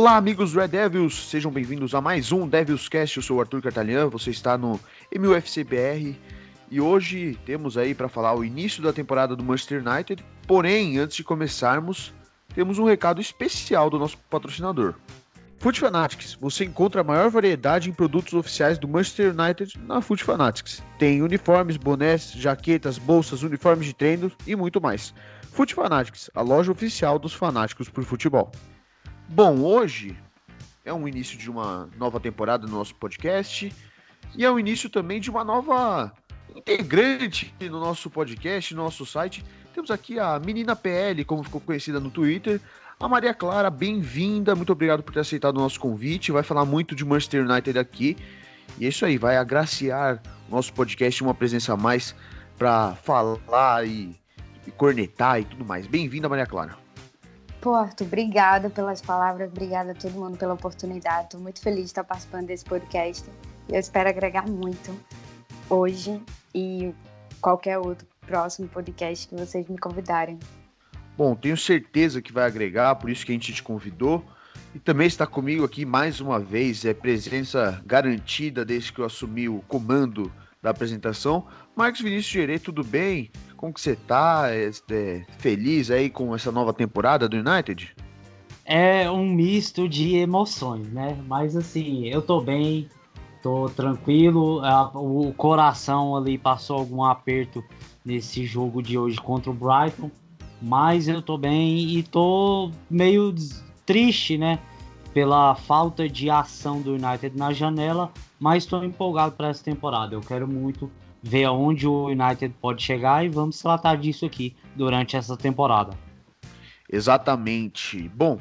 Olá, amigos Red Devils, sejam bem-vindos a mais um Devils Cast. Eu sou o Arthur Cartalian, você está no MUFCBR e hoje temos aí para falar o início da temporada do Manchester United. Porém, antes de começarmos, temos um recado especial do nosso patrocinador. Foot Fanatics, você encontra a maior variedade em produtos oficiais do Manchester United na Foot Fanatics. Tem uniformes, bonés, jaquetas, bolsas, uniformes de treino e muito mais. Foot Fanatics, a loja oficial dos fanáticos por futebol. Bom, hoje é um início de uma nova temporada do nosso podcast e é o início também de uma nova integrante no nosso podcast, no nosso site. Temos aqui a Menina PL, como ficou conhecida no Twitter. A Maria Clara, bem-vinda, muito obrigado por ter aceitado o nosso convite. Vai falar muito de Manchester United aqui. E é isso aí, vai agraciar o nosso podcast uma presença a mais para falar e, e cornetar e tudo mais. Bem-vinda, Maria Clara. Pô, Arthur, obrigada pelas palavras, obrigada a todo mundo pela oportunidade. Estou muito feliz de estar participando desse podcast. Eu espero agregar muito hoje e qualquer outro próximo podcast que vocês me convidarem. Bom, tenho certeza que vai agregar, por isso que a gente te convidou. E também está comigo aqui mais uma vez, é presença garantida desde que eu assumi o comando da apresentação. Marcos Vinícius Gerê, tudo bem? Como que você tá? É, é, feliz aí com essa nova temporada do United? É um misto de emoções, né? Mas assim, eu tô bem, tô tranquilo. O coração ali passou algum aperto nesse jogo de hoje contra o Brighton, mas eu tô bem e tô meio triste, né? Pela falta de ação do United na janela, mas estou empolgado para essa temporada. Eu quero muito ver aonde o United pode chegar e vamos tratar disso aqui durante essa temporada. Exatamente. Bom,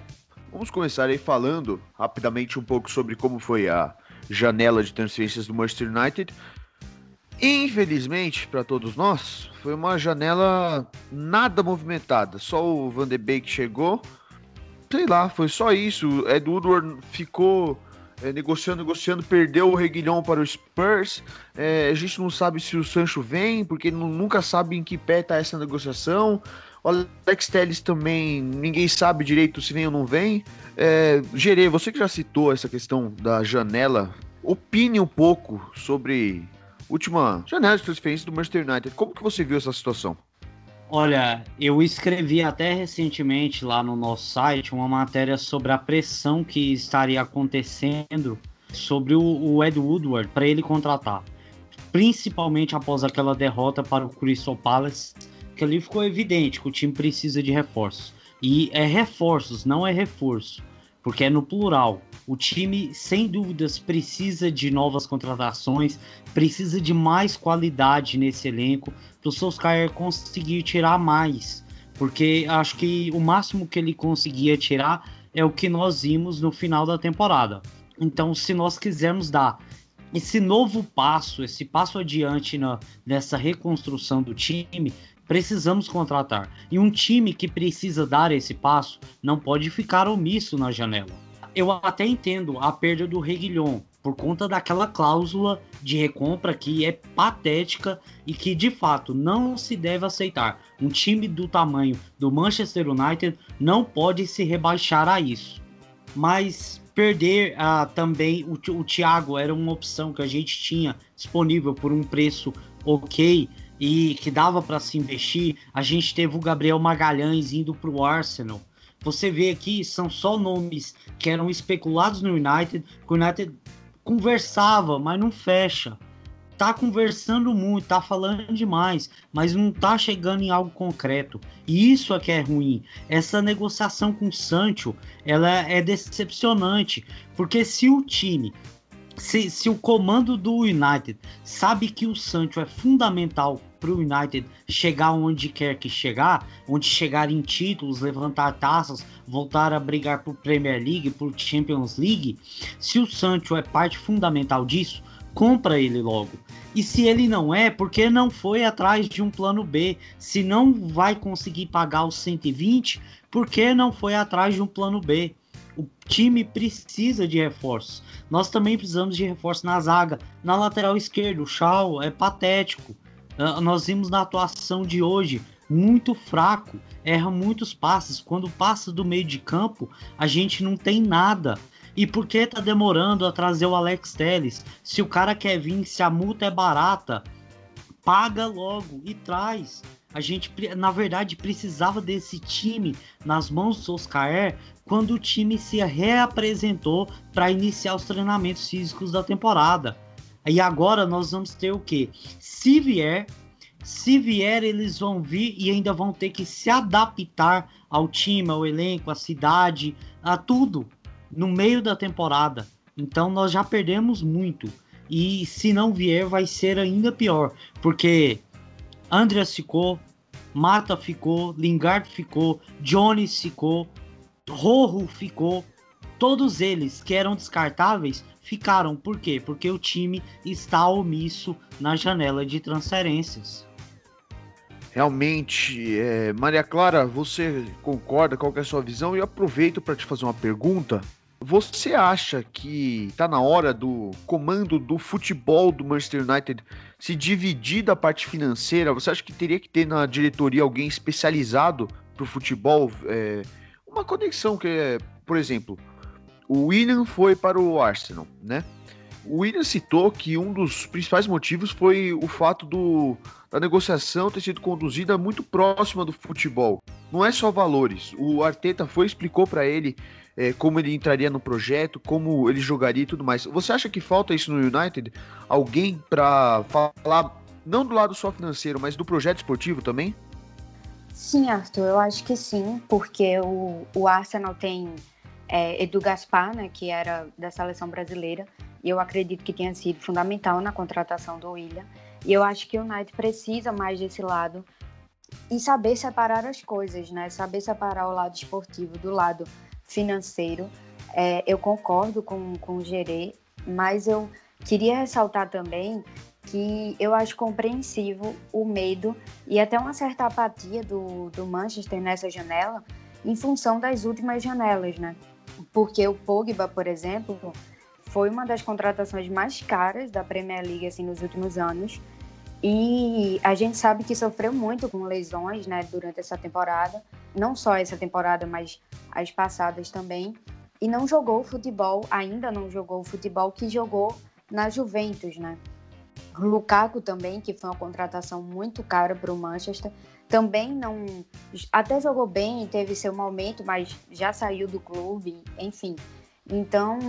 vamos começar aí falando rapidamente um pouco sobre como foi a janela de transferências do Manchester United. Infelizmente, para todos nós, foi uma janela nada movimentada. Só o Van de Beek chegou. Sei lá, foi só isso. Ed Woodward ficou é, negociando, negociando, perdeu o Reguilhão para o Spurs. É, a gente não sabe se o Sancho vem, porque nunca sabe em que pé está essa negociação. O Alex Telles também, ninguém sabe direito se vem ou não vem. É, Gerê, você que já citou essa questão da janela, opine um pouco sobre última janela de transferência do Manchester United. Como que você viu essa situação? Olha, eu escrevi até recentemente lá no nosso site uma matéria sobre a pressão que estaria acontecendo sobre o, o Ed Woodward para ele contratar. Principalmente após aquela derrota para o Crystal Palace, que ali ficou evidente que o time precisa de reforços. E é reforços, não é reforço, porque é no plural. O time, sem dúvidas, precisa de novas contratações, precisa de mais qualidade nesse elenco, para o Solskjaer conseguir tirar mais. Porque acho que o máximo que ele conseguia tirar é o que nós vimos no final da temporada. Então, se nós quisermos dar esse novo passo, esse passo adiante na, nessa reconstrução do time, precisamos contratar. E um time que precisa dar esse passo não pode ficar omisso na janela. Eu até entendo a perda do Reguilhon, por conta daquela cláusula de recompra que é patética e que de fato não se deve aceitar. Um time do tamanho do Manchester United não pode se rebaixar a isso. Mas perder ah, também o, o Thiago era uma opção que a gente tinha disponível por um preço ok e que dava para se investir. A gente teve o Gabriel Magalhães indo para o Arsenal. Você vê aqui, são só nomes que eram especulados no United, que o United conversava, mas não fecha. Tá conversando muito, tá falando demais, mas não tá chegando em algo concreto. E isso é que é ruim. Essa negociação com o Sancho, ela é decepcionante, porque se o time se, se, o comando do United sabe que o Sancho é fundamental para o United chegar onde quer que chegar, onde chegar em títulos, levantar taças, voltar a brigar por Premier League, por Champions League, se o Sancho é parte fundamental disso, compra ele logo. E se ele não é, porque não foi atrás de um plano B? Se não vai conseguir pagar os 120, por que não foi atrás de um plano B? Time precisa de reforços. Nós também precisamos de reforço na zaga. Na lateral esquerda, o Shaw é patético. Uh, nós vimos na atuação de hoje muito fraco, erra muitos passes. Quando passa do meio de campo, a gente não tem nada. E por que tá demorando a trazer o Alex Telles? Se o cara quer vir, se a multa é barata, paga logo e traz. A gente, na verdade, precisava desse time nas mãos do Oscar quando o time se reapresentou para iniciar os treinamentos físicos da temporada. E agora nós vamos ter o que? Se vier, se vier, eles vão vir e ainda vão ter que se adaptar ao time, ao elenco, à cidade, a tudo no meio da temporada. Então nós já perdemos muito. E se não vier, vai ser ainda pior, porque Andreas ficou, Mata ficou, Lingard ficou, Jones ficou, Rojo ficou. Todos eles que eram descartáveis ficaram. Por quê? Porque o time está omisso na janela de transferências. Realmente, é, Maria Clara, você concorda? Qual é a sua visão? E aproveito para te fazer uma pergunta. Você acha que está na hora do comando do futebol do Manchester United se dividir da parte financeira? Você acha que teria que ter na diretoria alguém especializado para o futebol? É, uma conexão que é, por exemplo, o William foi para o Arsenal, né? O William citou que um dos principais motivos foi o fato do, da negociação ter sido conduzida muito próxima do futebol. Não é só valores. O Arteta foi explicou para ele é, como ele entraria no projeto, como ele jogaria e tudo mais. Você acha que falta isso no United? Alguém para falar não do lado só financeiro, mas do projeto esportivo também? Sim, Arthur, eu acho que sim, porque o, o Arsenal tem é, Edu Gaspar, né, que era da seleção brasileira, e eu acredito que tenha sido fundamental na contratação do William. E eu acho que o United precisa mais desse lado e saber separar as coisas, né? Saber separar o lado esportivo do lado financeiro. É, eu concordo com, com o Gerê, mas eu queria ressaltar também que eu acho compreensivo o medo e até uma certa apatia do, do Manchester nessa janela em função das últimas janelas, né? Porque o Pogba, por exemplo, foi uma das contratações mais caras da Premier League assim, nos últimos anos. E a gente sabe que sofreu muito com lesões né, durante essa temporada. Não só essa temporada, mas as passadas também. E não jogou futebol, ainda não jogou futebol que jogou na Juventus, né? Lukaku também, que foi uma contratação muito cara para o Manchester, também não. Até jogou bem, teve seu momento, mas já saiu do clube, enfim. Então,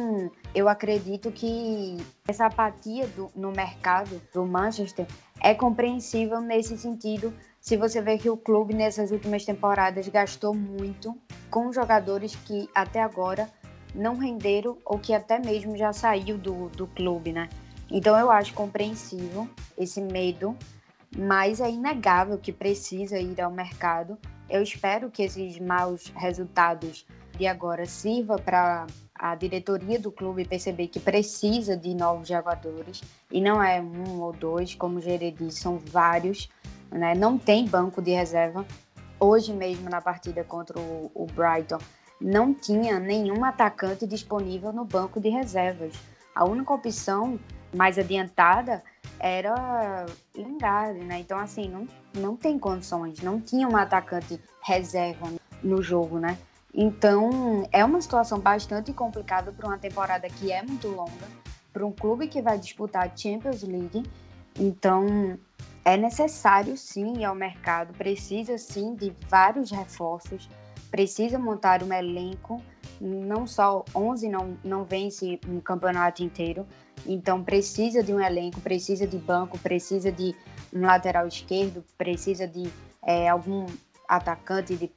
eu acredito que essa apatia do, no mercado do Manchester é compreensível nesse sentido, se você vê que o clube nessas últimas temporadas gastou muito com jogadores que até agora não renderam ou que até mesmo já saiu do, do clube, né? Então eu acho compreensível esse medo, mas é inegável que precisa ir ao mercado. Eu espero que esses maus resultados de agora sirva para a diretoria do clube perceber que precisa de novos jogadores e não é um ou dois, como o Gerê disse, são vários, né? Não tem banco de reserva. Hoje mesmo na partida contra o, o Brighton não tinha nenhum atacante disponível no banco de reservas. A única opção mais adiantada era Lingard, né? Então, assim, não, não tem condições, não tinha um atacante reserva no jogo, né? Então, é uma situação bastante complicada para uma temporada que é muito longa, para um clube que vai disputar a Champions League. Então, é necessário sim ir ao mercado, precisa sim de vários reforços, precisa montar um elenco, não só 11 não, não vence um campeonato inteiro, então precisa de um elenco, precisa de banco, precisa de um lateral esquerdo, precisa de é, algum atacante de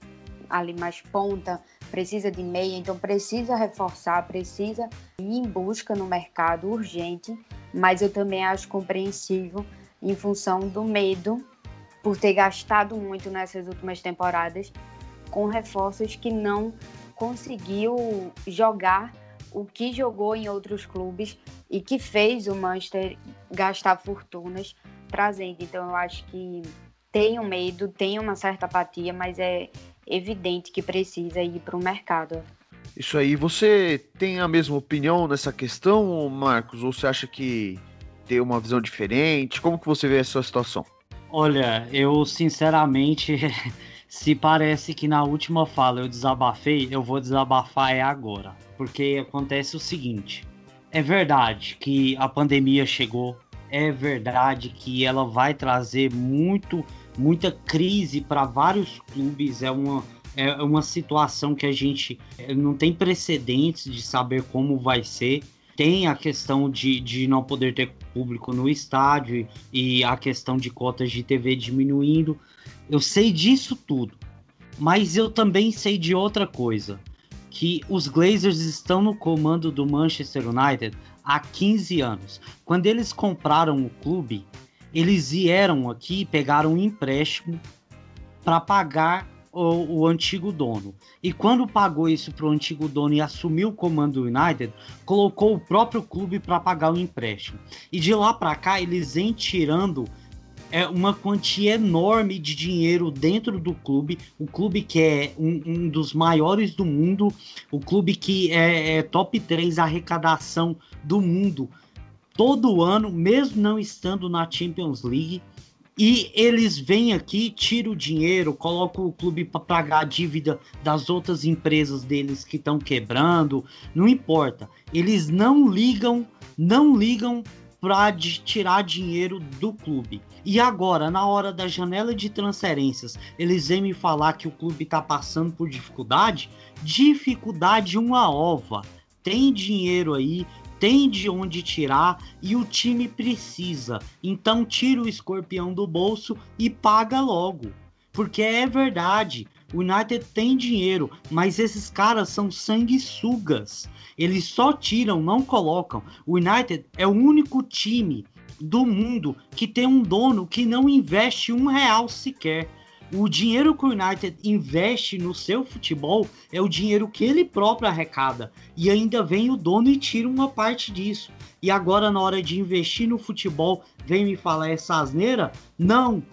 ali mais ponta, precisa de meia, então precisa reforçar, precisa ir em busca no mercado urgente, mas eu também acho compreensível em função do medo por ter gastado muito nessas últimas temporadas com reforços que não conseguiu jogar o que jogou em outros clubes e que fez o Manchester gastar fortunas trazendo. Então eu acho que tem um medo, tem uma certa apatia, mas é evidente que precisa ir para o mercado. Isso aí, você tem a mesma opinião nessa questão, Marcos? Ou você acha que tem uma visão diferente? Como que você vê essa situação? Olha, eu sinceramente, se parece que na última fala eu desabafei, eu vou desabafar é agora. Porque acontece o seguinte: é verdade que a pandemia chegou, é verdade que ela vai trazer muito, muita crise para vários clubes, é uma, é uma situação que a gente não tem precedentes de saber como vai ser. Tem a questão de, de não poder ter público no estádio e a questão de cotas de TV diminuindo. Eu sei disso tudo. Mas eu também sei de outra coisa. Que os Glazers estão no comando do Manchester United há 15 anos. Quando eles compraram o clube, eles vieram aqui e pegaram um empréstimo para pagar o, o, antigo dono. E quando pagou isso para o antigo dono e assumiu o comando do United, colocou o próprio clube para pagar o empréstimo. E de lá para cá eles vêm tirando é, uma quantia enorme de dinheiro dentro do clube. O clube que é um, um dos maiores do mundo, o clube que é, é top 3 arrecadação do mundo todo ano, mesmo não estando na Champions League. E eles vêm aqui, tiram o dinheiro, colocam o clube para pagar a dívida das outras empresas deles que estão quebrando, não importa. Eles não ligam, não ligam para tirar dinheiro do clube. E agora, na hora da janela de transferências, eles vêm me falar que o clube está passando por dificuldade? Dificuldade uma ova. Tem dinheiro aí, tem de onde tirar e o time precisa. Então tira o escorpião do bolso e paga logo. Porque é verdade, o United tem dinheiro, mas esses caras são sanguessugas. Eles só tiram, não colocam. O United é o único time do mundo que tem um dono que não investe um real sequer. O dinheiro que o United investe no seu futebol é o dinheiro que ele próprio arrecada. E ainda vem o dono e tira uma parte disso. E agora, na hora de investir no futebol, vem me falar essa asneira? Não!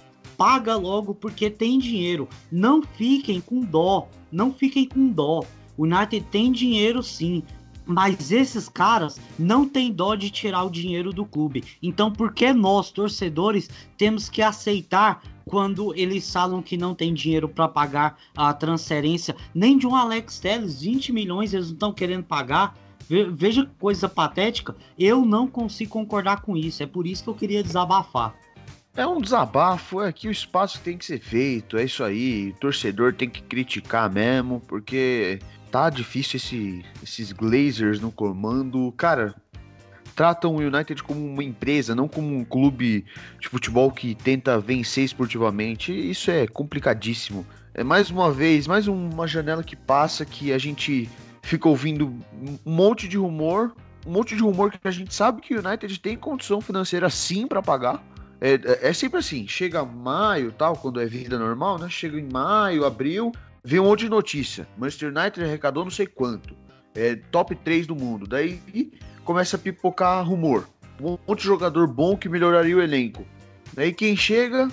Paga logo porque tem dinheiro. Não fiquem com dó. Não fiquem com dó. O United tem dinheiro sim. Mas esses caras não têm dó de tirar o dinheiro do clube. Então, por que nós, torcedores, temos que aceitar quando eles falam que não tem dinheiro para pagar a transferência nem de um Alex Telles, 20 milhões eles não estão querendo pagar. Veja que coisa patética. Eu não consigo concordar com isso. É por isso que eu queria desabafar. É um desabafo, é aqui o espaço tem que ser feito, é isso aí. O torcedor tem que criticar mesmo, porque tá difícil esse, esses Glazers no comando. Cara, tratam o United como uma empresa, não como um clube de futebol que tenta vencer esportivamente. Isso é complicadíssimo. É mais uma vez, mais uma janela que passa que a gente fica ouvindo um monte de rumor, um monte de rumor que a gente sabe que o United tem condição financeira sim para pagar. É, é, é, sempre assim, chega maio, tal, quando é vida normal, né? Chega em maio, abril, vem um monte de notícia. Manchester United arrecadou não sei quanto. É top 3 do mundo. Daí começa a pipocar rumor. Um monte de jogador bom que melhoraria o elenco. Daí quem chega?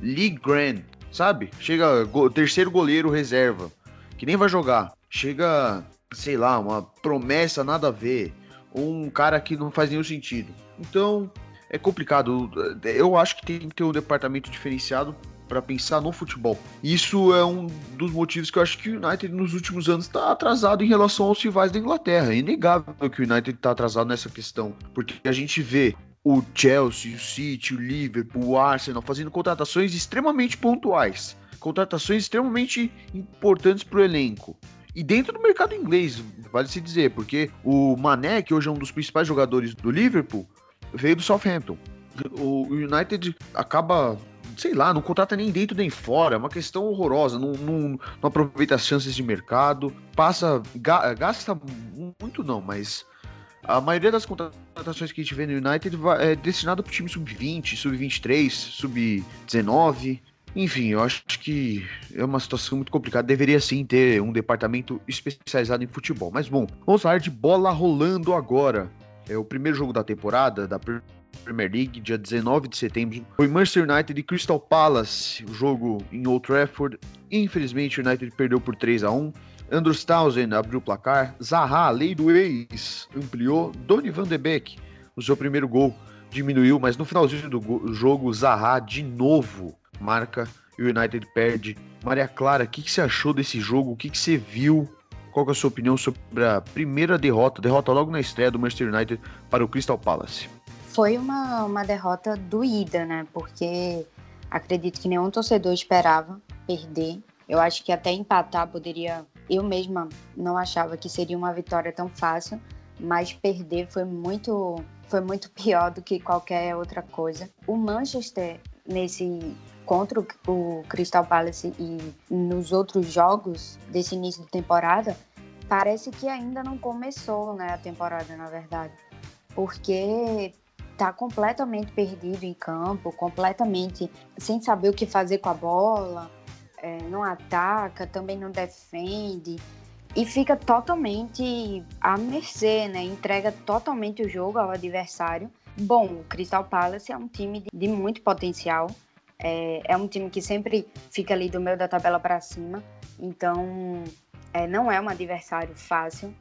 Lee Grant, sabe? Chega go terceiro goleiro reserva, que nem vai jogar. Chega, sei lá, uma promessa nada a ver. Um cara que não faz nenhum sentido. Então, é complicado. Eu acho que tem que ter um departamento diferenciado para pensar no futebol. Isso é um dos motivos que eu acho que o United nos últimos anos está atrasado em relação aos rivais da Inglaterra. É inegável que o United está atrasado nessa questão, porque a gente vê o Chelsea, o City, o Liverpool, o Arsenal fazendo contratações extremamente pontuais, contratações extremamente importantes para o elenco. E dentro do mercado inglês, vale se dizer, porque o Mané, que hoje é um dos principais jogadores do Liverpool, veio do Southampton. O United acaba sei lá, não contrata nem dentro nem fora, é uma questão horrorosa, não, não, não aproveita as chances de mercado, passa, ga, gasta muito não, mas a maioria das contratações que a gente vê no United é destinada para o time sub-20, sub-23, sub-19, enfim, eu acho que é uma situação muito complicada. Deveria sim ter um departamento especializado em futebol. Mas bom, vamos falar de bola rolando agora. É o primeiro jogo da temporada, da Premier League, dia 19 de setembro. Foi Manchester United e Crystal Palace, o jogo em Old Trafford. Infelizmente, o United perdeu por 3 a 1 Andrews Townsend abriu o placar. Zaha, lei do ex, ampliou. Donny van de Beek, o seu primeiro gol. diminuiu, mas no finalzinho do jogo, Zaha de novo marca e o United perde. Maria Clara, o que, que, você achou desse jogo? O que, que você viu? Qual é a sua opinião sobre a primeira derrota, derrota logo na estreia do Manchester United para o Crystal Palace? Foi uma, uma derrota doída, né? Porque acredito que nenhum torcedor esperava perder. Eu acho que até empatar poderia. Eu mesma não achava que seria uma vitória tão fácil, mas perder foi muito, foi muito pior do que qualquer outra coisa. O Manchester, nesse contra o Crystal Palace e nos outros jogos desse início de temporada, parece que ainda não começou né, a temporada, na verdade. Porque tá completamente perdido em campo, completamente sem saber o que fazer com a bola, é, não ataca, também não defende e fica totalmente à mercê, né? Entrega totalmente o jogo ao adversário. Bom, o Crystal Palace é um time de, de muito potencial. É, é, um time que sempre fica ali do meio da tabela para cima. Então, é, não é um adversário fácil.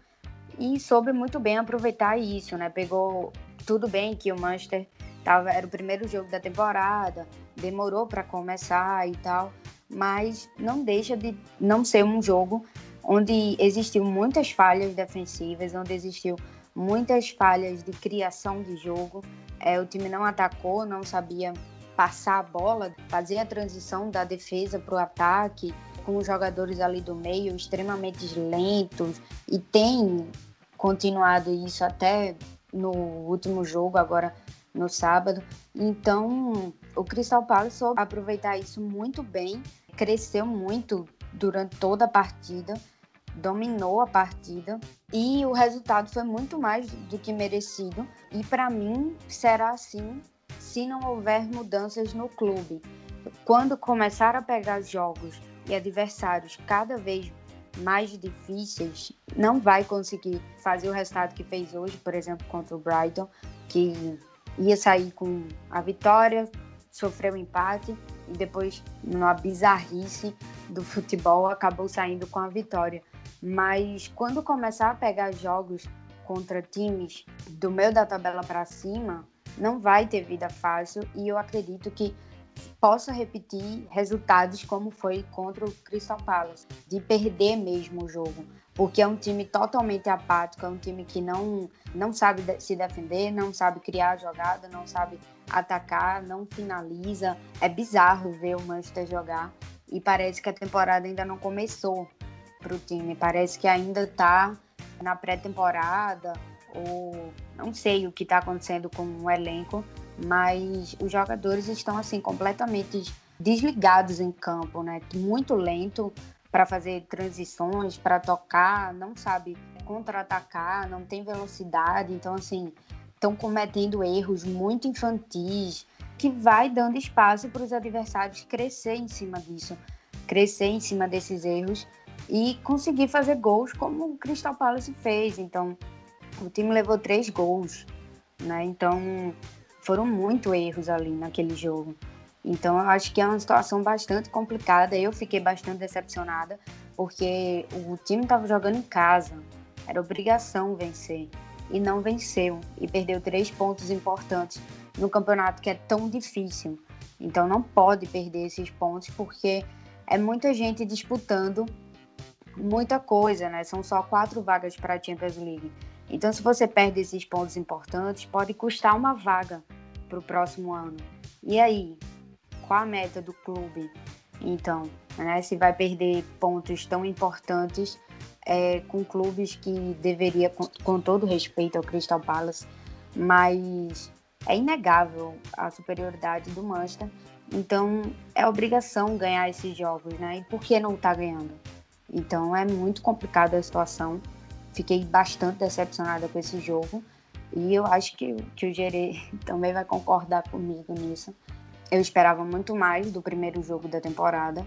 E soube muito bem aproveitar isso, né? Pegou tudo bem que o Manchester tava, era o primeiro jogo da temporada, demorou para começar e tal, mas não deixa de não ser um jogo onde existiu muitas falhas defensivas, onde existiu muitas falhas de criação de jogo. É, o time não atacou, não sabia passar a bola, fazer a transição da defesa para o ataque, com os jogadores ali do meio extremamente lentos, e tem continuado isso até no último jogo, agora no sábado. Então, o Crystal Palace soube aproveitar isso muito bem, cresceu muito durante toda a partida, dominou a partida e o resultado foi muito mais do que merecido. E para mim será assim se não houver mudanças no clube. Quando começar a pegar jogos e adversários cada vez mais difíceis, não vai conseguir fazer o resultado que fez hoje, por exemplo, contra o Brighton, que ia sair com a vitória, sofreu um empate e depois, numa bizarrice do futebol, acabou saindo com a vitória. Mas quando começar a pegar jogos contra times do meio da tabela para cima, não vai ter vida fácil e eu acredito que possa repetir resultados como foi contra o Crystal Palace, de perder mesmo o jogo, porque é um time totalmente apático, é um time que não, não sabe se defender, não sabe criar jogada, não sabe atacar, não finaliza. É bizarro ver o Manchester jogar e parece que a temporada ainda não começou para o time, parece que ainda está na pré-temporada ou não sei o que está acontecendo com o elenco, mas os jogadores estão assim completamente desligados em campo, né? Muito lento para fazer transições, para tocar, não sabe contra-atacar, não tem velocidade, então assim estão cometendo erros muito infantis que vai dando espaço para os adversários crescer em cima disso, crescer em cima desses erros e conseguir fazer gols como o Crystal Palace fez. Então o time levou três gols, né? Então foram muito erros ali naquele jogo. Então eu acho que é uma situação bastante complicada. Eu fiquei bastante decepcionada porque o time estava jogando em casa, era obrigação vencer e não venceu e perdeu três pontos importantes no campeonato que é tão difícil. Então não pode perder esses pontos porque é muita gente disputando muita coisa, né? São só quatro vagas para a Champions League. Então, se você perde esses pontos importantes, pode custar uma vaga para o próximo ano. E aí, qual a meta do clube? Então, né, se vai perder pontos tão importantes é, com clubes que deveria, com, com todo respeito ao Crystal Palace, mas é inegável a superioridade do Manchester. Então, é obrigação ganhar esses jogos, né? E por que não está ganhando? Então, é muito complicada a situação. Fiquei bastante decepcionada com esse jogo. E eu acho que, que o Gerê também vai concordar comigo nisso. Eu esperava muito mais do primeiro jogo da temporada.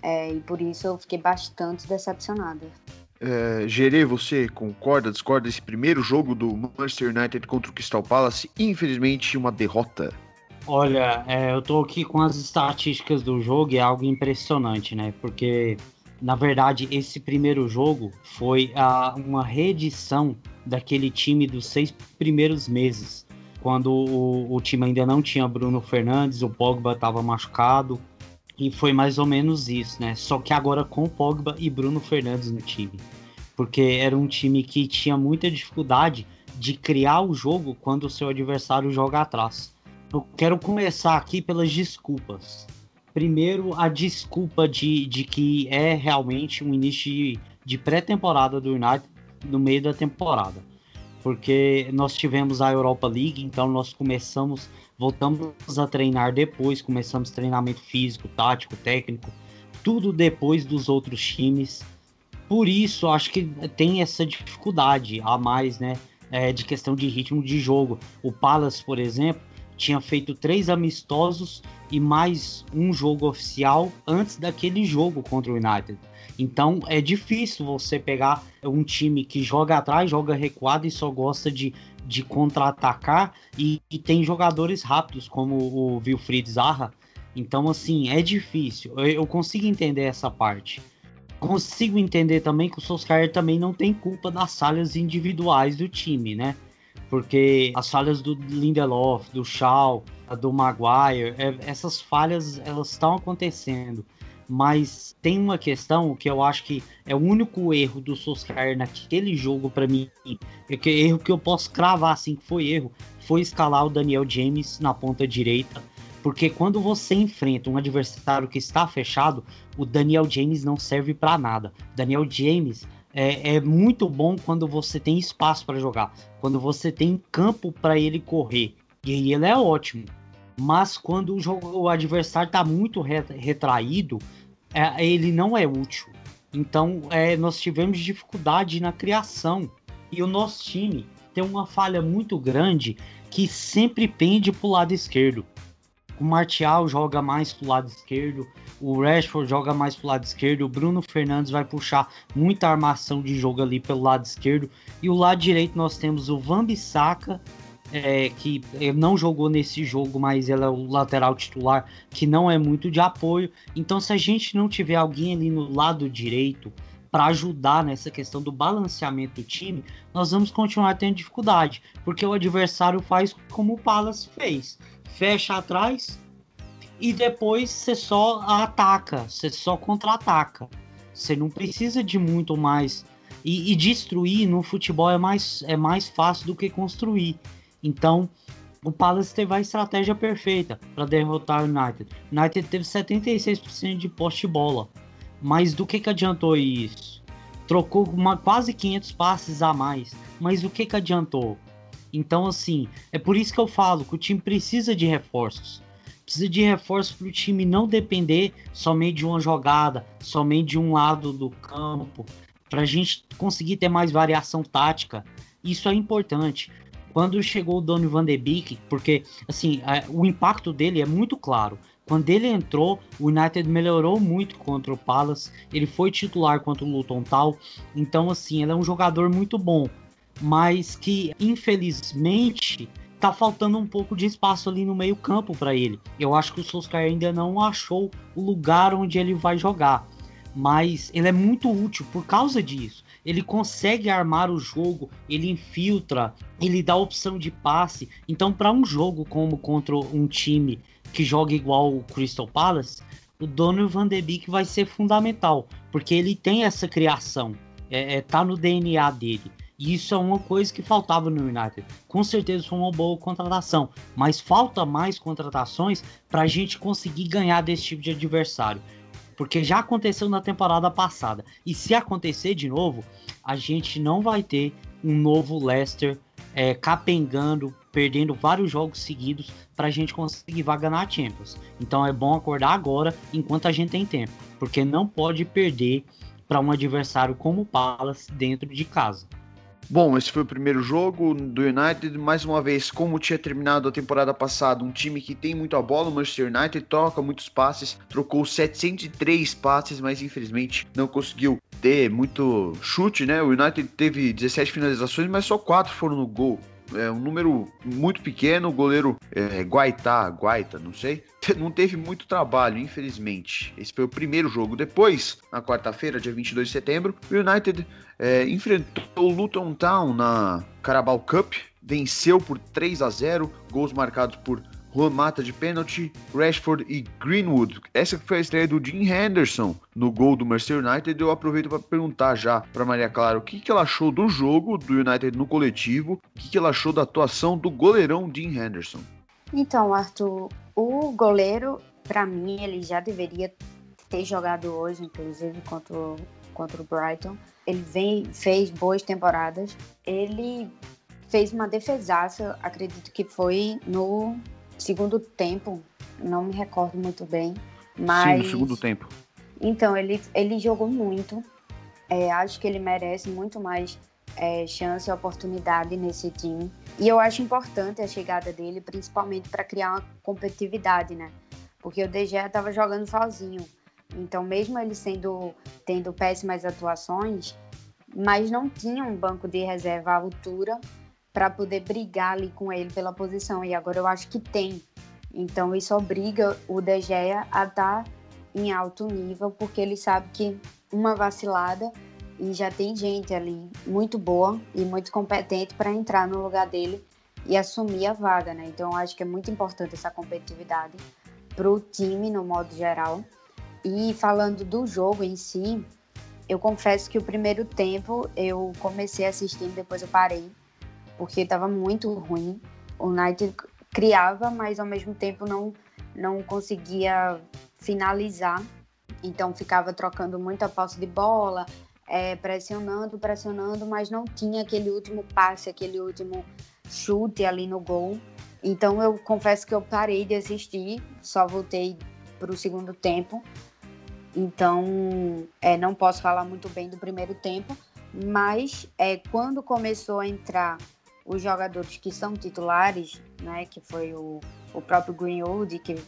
É, e por isso eu fiquei bastante decepcionada. É, Gerê, você concorda, discorda desse primeiro jogo do Manchester United contra o Crystal Palace? Infelizmente, uma derrota. Olha, é, eu tô aqui com as estatísticas do jogo e é algo impressionante, né? Porque na verdade, esse primeiro jogo foi a, uma reedição daquele time dos seis primeiros meses. quando o, o time ainda não tinha Bruno Fernandes, o Pogba estava machucado. E foi mais ou menos isso, né? Só que agora com Pogba e Bruno Fernandes no time. Porque era um time que tinha muita dificuldade de criar o jogo quando o seu adversário joga atrás. Eu quero começar aqui pelas desculpas. Primeiro, a desculpa de, de que é realmente um início de, de pré-temporada do United no meio da temporada porque nós tivemos a Europa League, então nós começamos, voltamos a treinar depois, começamos treinamento físico, tático, técnico, tudo depois dos outros times. Por isso, acho que tem essa dificuldade a mais, né, é, de questão de ritmo de jogo. O Palace, por exemplo, tinha feito três amistosos e mais um jogo oficial antes daquele jogo contra o United. Então é difícil você pegar um time que joga atrás, joga recuado e só gosta de, de contra-atacar e, e, tem jogadores rápidos como o Wilfried Zaha. Então, assim, é difícil. Eu, eu consigo entender essa parte. Consigo entender também que o Solskjaer também não tem culpa das falhas individuais do time, né? Porque as falhas do Lindelof, do Shaw, do Maguire, é, essas falhas elas estão acontecendo. Mas tem uma questão que eu acho que é o único erro do Solskjaer naquele jogo para mim, é que erro que eu posso cravar assim que foi erro, foi escalar o Daniel James na ponta direita, porque quando você enfrenta um adversário que está fechado, o Daniel James não serve para nada. Daniel James é, é, muito bom quando você tem espaço para jogar, quando você tem campo para ele correr. E ele é ótimo. Mas quando o, jogo, o adversário está muito retraído, é, ele não é útil. Então é, nós tivemos dificuldade na criação. E o nosso time tem uma falha muito grande que sempre pende para o lado esquerdo. O Martial joga mais pro lado esquerdo, o Rashford joga mais pro lado esquerdo, o Bruno Fernandes vai puxar muita armação de jogo ali pelo lado esquerdo, e o lado direito nós temos o Van Bissaka é, que não jogou nesse jogo, mas ela é o lateral titular, que não é muito de apoio. Então, se a gente não tiver alguém ali no lado direito para ajudar nessa questão do balanceamento do time, nós vamos continuar tendo dificuldade, porque o adversário faz como o Palace fez: fecha atrás e depois você só ataca, você só contra-ataca. Você não precisa de muito mais. E, e, destruir no futebol é mais, é mais fácil do que construir. Então, o Palace teve a estratégia perfeita para derrotar o United. O United teve 76% de poste bola. Mas do que, que adiantou isso? Trocou uma, quase 500 passes a mais. Mas o que, que adiantou? Então, assim, é por isso que eu falo que o time precisa de reforços. Precisa de reforços para o time não depender somente de uma jogada, somente de um lado do campo. Para a gente conseguir ter mais variação tática. Isso é importante. Quando chegou o Donny Van de Beek, porque assim, a, o impacto dele é muito claro. Quando ele entrou, o United melhorou muito contra o Palace. Ele foi titular contra o Luton Town. Então, assim, ele é um jogador muito bom. Mas que, infelizmente, tá faltando um pouco de espaço ali no meio-campo para ele. Eu acho que o Solskjaer ainda não achou o lugar onde ele vai jogar. Mas ele é muito útil por causa disso ele consegue armar o jogo, ele infiltra, ele dá opção de passe. Então, para um jogo como contra um time que joga igual o Crystal Palace, o Donny Van de Beek vai ser fundamental, porque ele tem essa criação, é, é, tá no DNA dele. E isso é uma coisa que faltava no United. Com certeza foi uma boa contratação, mas falta mais contratações para a gente conseguir ganhar desse tipo de adversário porque já aconteceu na temporada passada. E se acontecer de novo, a gente não vai ter um novo Leicester é, capengando, perdendo vários jogos seguidos para a gente conseguir vaga na Champions. Então é bom acordar agora, enquanto a gente tem tempo, porque não pode perder para um adversário como o Palace dentro de casa. Bom, esse foi o primeiro jogo do United. Mais uma vez, como tinha terminado a temporada passada, um time que tem muito a bola, o Manchester United troca muitos passes, trocou 703 passes, mas infelizmente não conseguiu ter muito chute, né? O United teve 17 finalizações, mas só 4 foram no gol. É um número muito pequeno. O goleiro é, Guaitá, Guaita, não sei, não teve muito trabalho, infelizmente. Esse foi o primeiro jogo. Depois, na quarta-feira, dia 22 de setembro, o United é, enfrentou o Luton Town na Carabao Cup, venceu por 3 a 0, gols marcados por Juan Mata de pênalti, Rashford e Greenwood. Essa foi a estreia do Jim Henderson no gol do Manchester United. Eu aproveito para perguntar já para Maria Clara o que, que ela achou do jogo do United no coletivo, o que, que ela achou da atuação do goleirão Jim Henderson. Então, Arthur, o goleiro, para mim, ele já deveria ter jogado hoje, inclusive contra o, contra o Brighton. Ele vem, fez boas temporadas. Ele fez uma defesaça, acredito que foi no segundo tempo, não me recordo muito bem. Mas... Sim, no segundo tempo. Então, ele, ele jogou muito. É, acho que ele merece muito mais é, chance e oportunidade nesse time. E eu acho importante a chegada dele, principalmente para criar uma competitividade, né? Porque o DG estava jogando sozinho. Então, mesmo ele sendo tendo péssimas atuações, mas não tinha um banco de reserva à altura para poder brigar ali com ele pela posição. E agora eu acho que tem. Então isso obriga o De Gea a estar tá em alto nível, porque ele sabe que uma vacilada e já tem gente ali muito boa e muito competente para entrar no lugar dele e assumir a vaga, né? Então eu acho que é muito importante essa competitividade para o time no modo geral. E falando do jogo em si, eu confesso que o primeiro tempo eu comecei assistindo, depois eu parei porque estava muito ruim. O United criava, mas ao mesmo tempo não, não conseguia finalizar. Então ficava trocando muita posse de bola, é, pressionando, pressionando, mas não tinha aquele último passe, aquele último chute ali no gol. Então eu confesso que eu parei de assistir, só voltei para o segundo tempo. Então é, não posso falar muito bem do primeiro tempo, mas é, quando começou a entrar os jogadores que são titulares, né, que foi o, o próprio Greenwood, que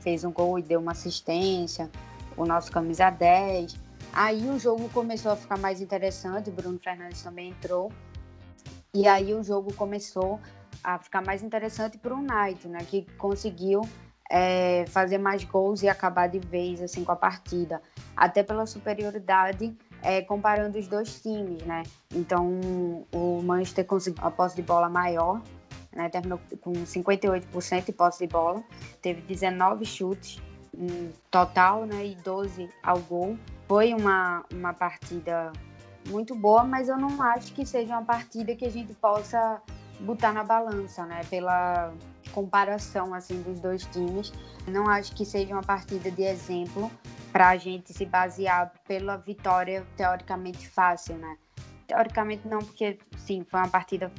fez um gol e deu uma assistência, o nosso camisa 10. Aí o jogo começou a ficar mais interessante, Bruno Fernandes também entrou. E aí o jogo começou a ficar mais interessante para o United, né, que conseguiu é, fazer mais gols e acabar de vez assim com a partida, até pela superioridade é, comparando os dois times, né? Então, o Manchester conseguiu a posse de bola maior, né? Terminou com 58% de posse de bola, teve 19 chutes total, né? E 12 ao gol. Foi uma, uma partida muito boa, mas eu não acho que seja uma partida que a gente possa botar na balança, né? Pela comparação assim dos dois times, não acho que seja uma partida de exemplo para a gente se basear pela vitória teoricamente fácil, né? Teoricamente não, porque sim, foi uma partida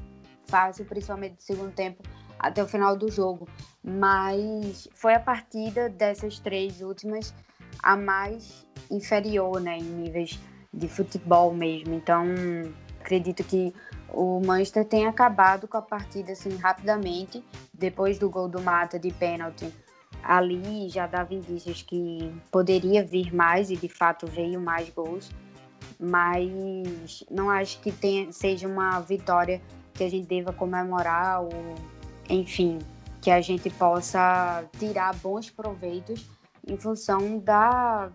fácil, principalmente no segundo tempo até o final do jogo, mas foi a partida dessas três últimas a mais inferior, né, em níveis de futebol mesmo. Então, acredito que o Manchester tem acabado com a partida assim rapidamente depois do gol do Mata de pênalti ali já dava indícios que poderia vir mais e de fato veio mais gols, mas não acho que tenha, seja uma vitória que a gente deva comemorar ou enfim, que a gente possa tirar bons proveitos em função da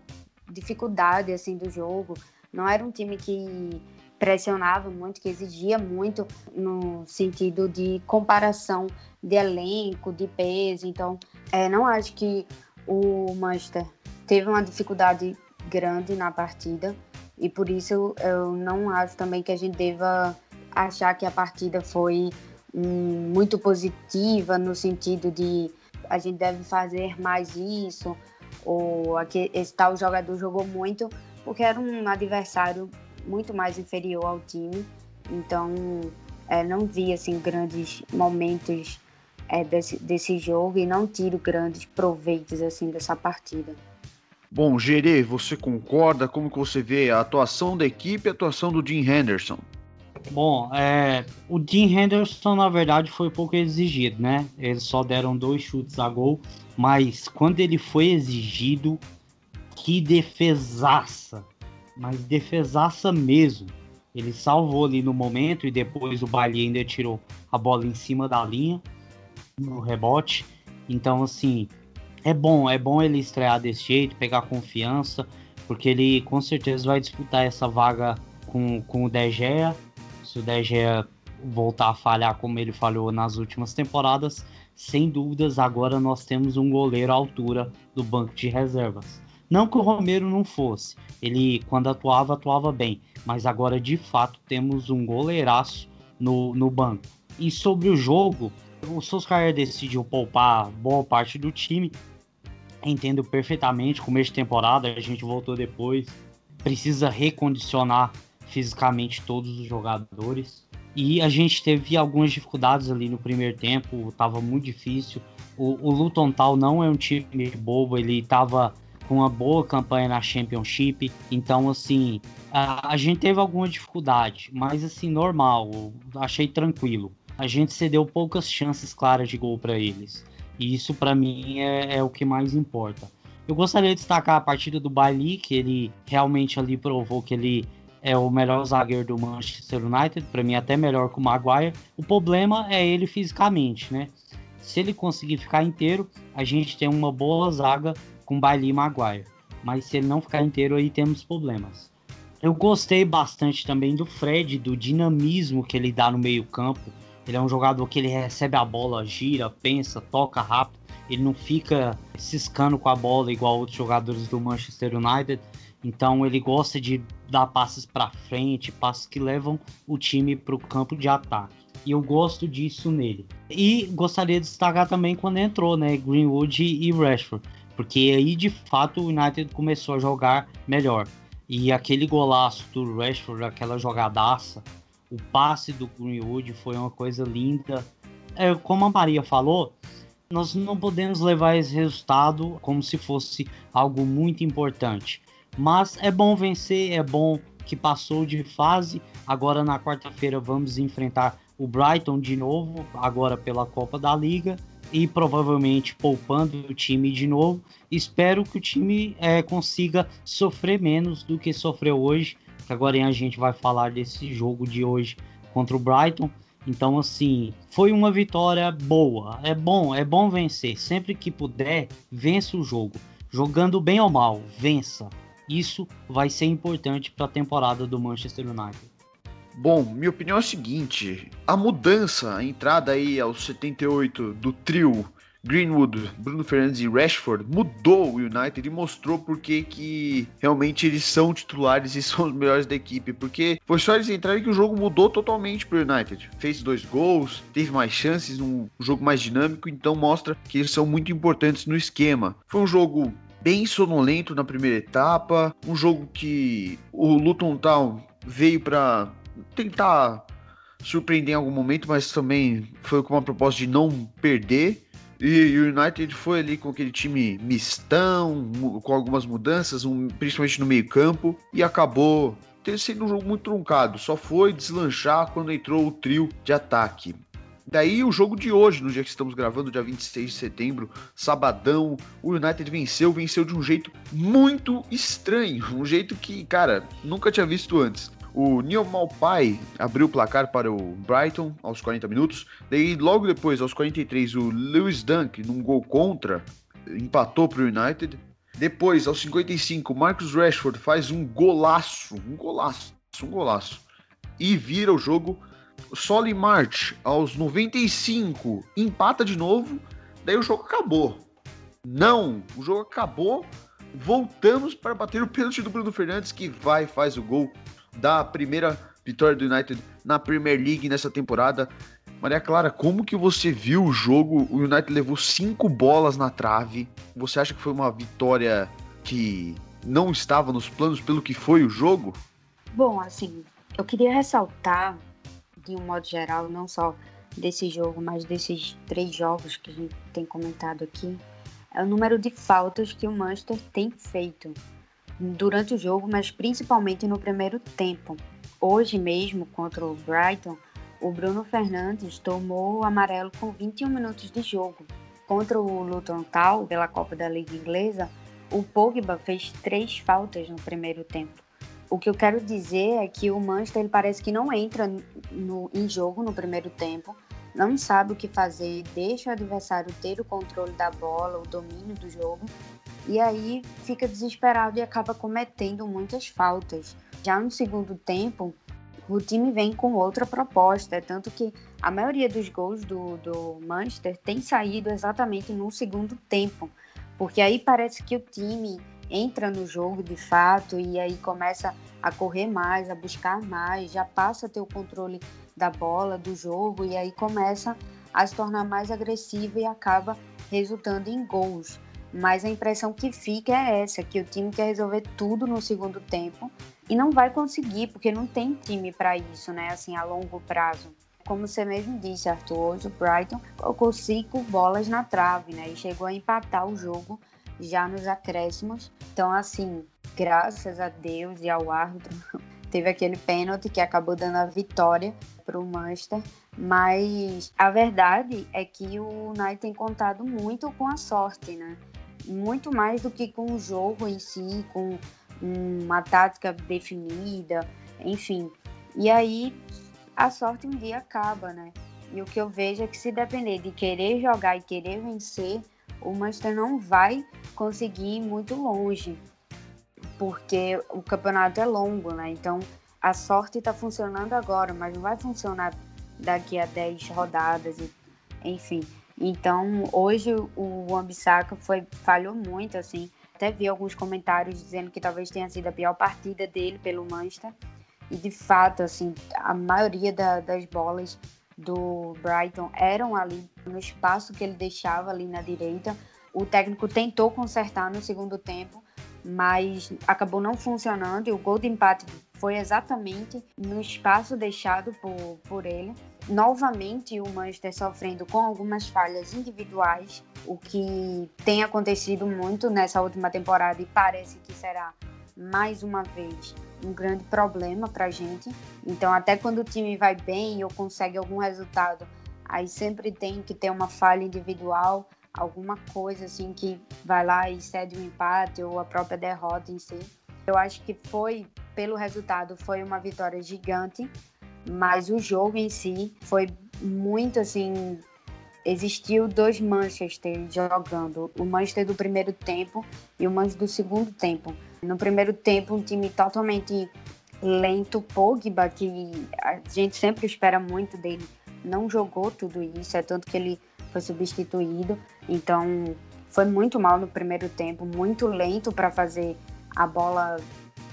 dificuldade assim do jogo. Não era um time que pressionava muito, que exigia muito no sentido de comparação de elenco, de peso. Então, é, não acho que o Manchester teve uma dificuldade grande na partida e por isso eu não acho também que a gente deva achar que a partida foi hum, muito positiva no sentido de a gente deve fazer mais isso ou aqui, esse tal jogador jogou muito porque era um adversário muito mais inferior ao time então é, não vi assim grandes momentos é, desse, desse jogo e não tiro grandes proveitos assim dessa partida. Bom, Gerê, você concorda? Como que você vê a atuação da equipe e a atuação do Jim Henderson? Bom, é, o Jim Henderson, na verdade, foi pouco exigido, né? Eles só deram dois chutes a gol, mas quando ele foi exigido, que defesaça! Mas defesaça mesmo. Ele salvou ali no momento e depois o Bailey ainda tirou a bola em cima da linha no rebote. Então, assim, é bom, é bom ele estrear desse jeito, pegar confiança, porque ele com certeza vai disputar essa vaga com, com o De Gea. Se o De Gea voltar a falhar como ele falhou nas últimas temporadas, sem dúvidas agora nós temos um goleiro à altura do banco de reservas. Não que o Romero não fosse, ele quando atuava, atuava bem, mas agora de fato temos um goleiraço no, no banco. E sobre o jogo, o Solskjaer decidiu poupar boa parte do time. Entendo perfeitamente, começo de temporada, a gente voltou depois. Precisa recondicionar fisicamente todos os jogadores. E a gente teve algumas dificuldades ali no primeiro tempo, estava muito difícil. O, o Luton Town não é um time bobo, ele estava com uma boa campanha na Championship, então assim, a, a gente teve alguma dificuldade, mas assim, normal, achei tranquilo. A gente cedeu poucas chances claras de gol para eles. E isso para mim é, é, o que mais importa. Eu gostaria de destacar a partida do Bailey, que ele realmente ali provou que ele é o melhor zagueiro do Manchester United, para mim até melhor que o Maguire. O problema é ele fisicamente, né? Se ele conseguir ficar inteiro, a gente tem uma boa zaga com Bailey e Maguire. Mas se ele não ficar inteiro, aí temos problemas. Eu gostei bastante também do Fred, do dinamismo que ele dá no meio-campo. Ele é um jogador que ele recebe a bola, gira, pensa, toca rápido. Ele não fica ciscando com a bola igual outros jogadores do Manchester United. Então ele gosta de dar passes para frente, passes que levam o time para o campo de ataque. E eu gosto disso nele. E gostaria de destacar também quando entrou, né, Greenwood e Rashford, porque aí de fato o United começou a jogar melhor. E aquele golaço do Rashford, aquela jogadaça, o passe do Greenwood foi uma coisa linda. É, como a Maria falou, nós não podemos levar esse resultado como se fosse algo muito importante. Mas é bom vencer, é bom que passou de fase. Agora na quarta-feira vamos enfrentar o Brighton de novo, agora pela Copa da Liga e provavelmente poupando o time de novo. Espero que o time é, consiga sofrer menos do que sofreu hoje. Agora a gente vai falar desse jogo de hoje contra o Brighton. Então, assim, foi uma vitória boa. É bom, é bom vencer. Sempre que puder, vença o jogo. Jogando bem ou mal, vença. Isso vai ser importante para a temporada do Manchester United. Bom, minha opinião é a seguinte: a mudança, a entrada aí aos 78 do trio Greenwood, Bruno Fernandes e Rashford mudou o United e mostrou porque que realmente eles são titulares e são os melhores da equipe. Porque foi só eles entrarem que o jogo mudou totalmente para o United. Fez dois gols, teve mais chances, um jogo mais dinâmico, então mostra que eles são muito importantes no esquema. Foi um jogo bem sonolento na primeira etapa, um jogo que o Luton Town veio para tentar surpreender em algum momento, mas também foi com uma proposta de não perder. E o United foi ali com aquele time mistão, com algumas mudanças, um, principalmente no meio-campo, e acabou ter sido um jogo muito truncado. Só foi deslanchar quando entrou o trio de ataque. Daí o jogo de hoje, no dia que estamos gravando, dia 26 de setembro, sabadão, o United venceu, venceu de um jeito muito estranho, um jeito que, cara, nunca tinha visto antes. O Neil Malpai abriu o placar para o Brighton aos 40 minutos. Daí, logo depois, aos 43, o Lewis Dunk, num gol contra, empatou para o United. Depois, aos 55, Marcus Rashford faz um golaço, um golaço, um golaço. E vira o jogo Solly March, aos 95, empata de novo, daí o jogo acabou. Não, o jogo acabou. Voltamos para bater o pênalti do Bruno Fernandes, que vai faz o gol da primeira vitória do United na Premier League nessa temporada. Maria Clara, como que você viu o jogo? O United levou cinco bolas na trave. Você acha que foi uma vitória que não estava nos planos pelo que foi o jogo? Bom, assim, eu queria ressaltar de um modo geral, não só desse jogo, mas desses três jogos que a gente tem comentado aqui, é o número de faltas que o Manchester tem feito durante o jogo, mas principalmente no primeiro tempo. Hoje mesmo, contra o Brighton, o Bruno Fernandes tomou o amarelo com 21 minutos de jogo. Contra o Luton Town, pela Copa da Liga Inglesa, o Pogba fez três faltas no primeiro tempo. O que eu quero dizer é que o Manchester ele parece que não entra no, em jogo no primeiro tempo, não sabe o que fazer, deixa o adversário ter o controle da bola, o domínio do jogo, e aí fica desesperado e acaba cometendo muitas faltas. Já no segundo tempo, o time vem com outra proposta, tanto que a maioria dos gols do, do Manchester tem saído exatamente no segundo tempo, porque aí parece que o time entra no jogo de fato e aí começa a correr mais, a buscar mais, já passa a ter o controle da bola, do jogo e aí começa a se tornar mais agressivo e acaba resultando em gols. Mas a impressão que fica é essa, que o time quer resolver tudo no segundo tempo e não vai conseguir, porque não tem time para isso, né? Assim, a longo prazo. Como você mesmo disse, Arthur, hoje o Brighton colocou cinco bolas na trave, né? E chegou a empatar o jogo já nos acréscimos. Então, assim, graças a Deus e ao árbitro, teve aquele pênalti que acabou dando a vitória para o Manchester. Mas a verdade é que o United tem contado muito com a sorte, né? Muito mais do que com o jogo em si, com uma tática definida, enfim. E aí a sorte um dia acaba, né? E o que eu vejo é que se depender de querer jogar e querer vencer, o Manchester não vai conseguir ir muito longe, porque o campeonato é longo, né? Então a sorte está funcionando agora, mas não vai funcionar daqui a 10 rodadas, enfim. Então hoje o Ambissaca foi falhou muito assim até vi alguns comentários dizendo que talvez tenha sido a pior partida dele pelo Manchester. E de fato, assim, a maioria da, das bolas do Brighton eram ali no espaço que ele deixava ali na direita. O técnico tentou consertar no segundo tempo, mas acabou não funcionando e o gol de empate foi exatamente no espaço deixado por, por ele novamente o Manchester sofrendo com algumas falhas individuais, o que tem acontecido muito nessa última temporada e parece que será mais uma vez um grande problema para a gente. Então, até quando o time vai bem ou consegue algum resultado, aí sempre tem que ter uma falha individual, alguma coisa assim que vai lá e cede um empate ou a própria derrota em si. Eu acho que foi, pelo resultado, foi uma vitória gigante, mas o jogo em si foi muito assim. Existiu dois Manchester jogando, o Manchester do primeiro tempo e o Manchester do segundo tempo. No primeiro tempo, um time totalmente lento, Pogba, que a gente sempre espera muito dele, não jogou tudo isso, é tanto que ele foi substituído. Então, foi muito mal no primeiro tempo, muito lento para fazer a bola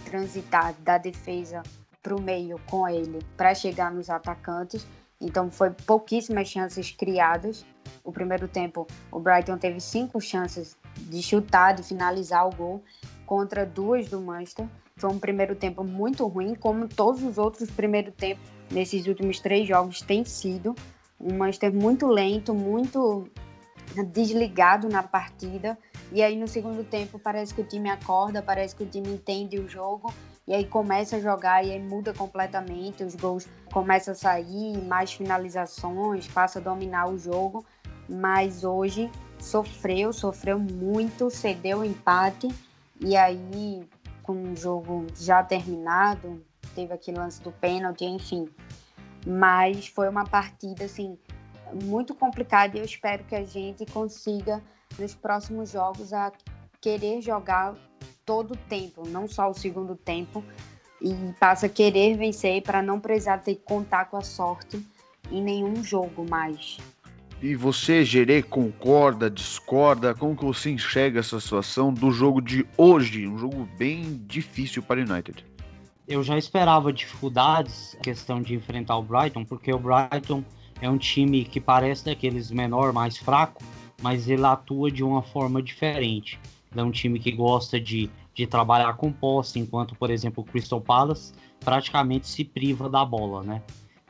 transitar da defesa para o meio com ele para chegar nos atacantes. Então foi pouquíssimas chances criadas. O primeiro tempo, o Brighton teve cinco chances de chutar, de finalizar o gol, contra duas do Manchester. Foi um primeiro tempo muito ruim, como todos os outros primeiros tempos nesses últimos três jogos têm sido. Um Manchester muito lento, muito desligado na partida. E aí no segundo tempo parece que o time acorda, parece que o time entende o jogo e aí começa a jogar e aí muda completamente, os gols começam a sair, mais finalizações, passa a dominar o jogo, mas hoje sofreu, sofreu muito, cedeu o empate e aí com o jogo já terminado, teve aquele lance do pênalti, enfim. Mas foi uma partida assim muito complicada e eu espero que a gente consiga nos próximos jogos a querer jogar todo o tempo, não só o segundo tempo, e passa a querer vencer para não precisar ter que contar com a sorte em nenhum jogo mais. E você, Gerê, concorda, discorda? Como que você enxerga essa situação do jogo de hoje? Um jogo bem difícil para o United. Eu já esperava dificuldades, questão de enfrentar o Brighton, porque o Brighton é um time que parece daqueles menor, mais fraco, mas ele atua de uma forma diferente é um time que gosta de, de trabalhar com posse, enquanto, por exemplo, o Crystal Palace praticamente se priva da bola, né?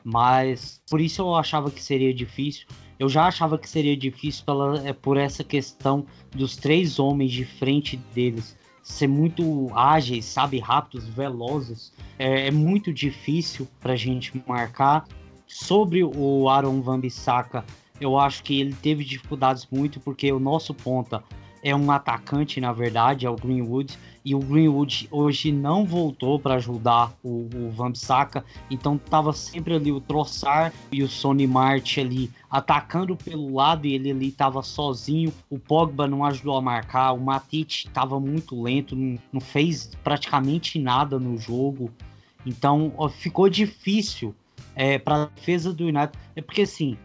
Mas por isso eu achava que seria difícil. Eu já achava que seria difícil pela, é, por essa questão dos três homens de frente deles ser muito ágeis, sabe, rápidos, velozes. É, é muito difícil para a gente marcar. Sobre o Aaron Van Bissaka, eu acho que ele teve dificuldades muito porque o nosso ponta é um atacante, na verdade, é o Greenwood. E o Greenwood hoje não voltou para ajudar o, o Van Bissaka, então tava sempre ali o Troçar e o Sony Mart ali atacando pelo lado e ele ali tava sozinho. O Pogba não ajudou a marcar, o Matite tava muito lento, não, não fez praticamente nada no jogo. Então ó, ficou difícil é, para a defesa do United. É porque assim,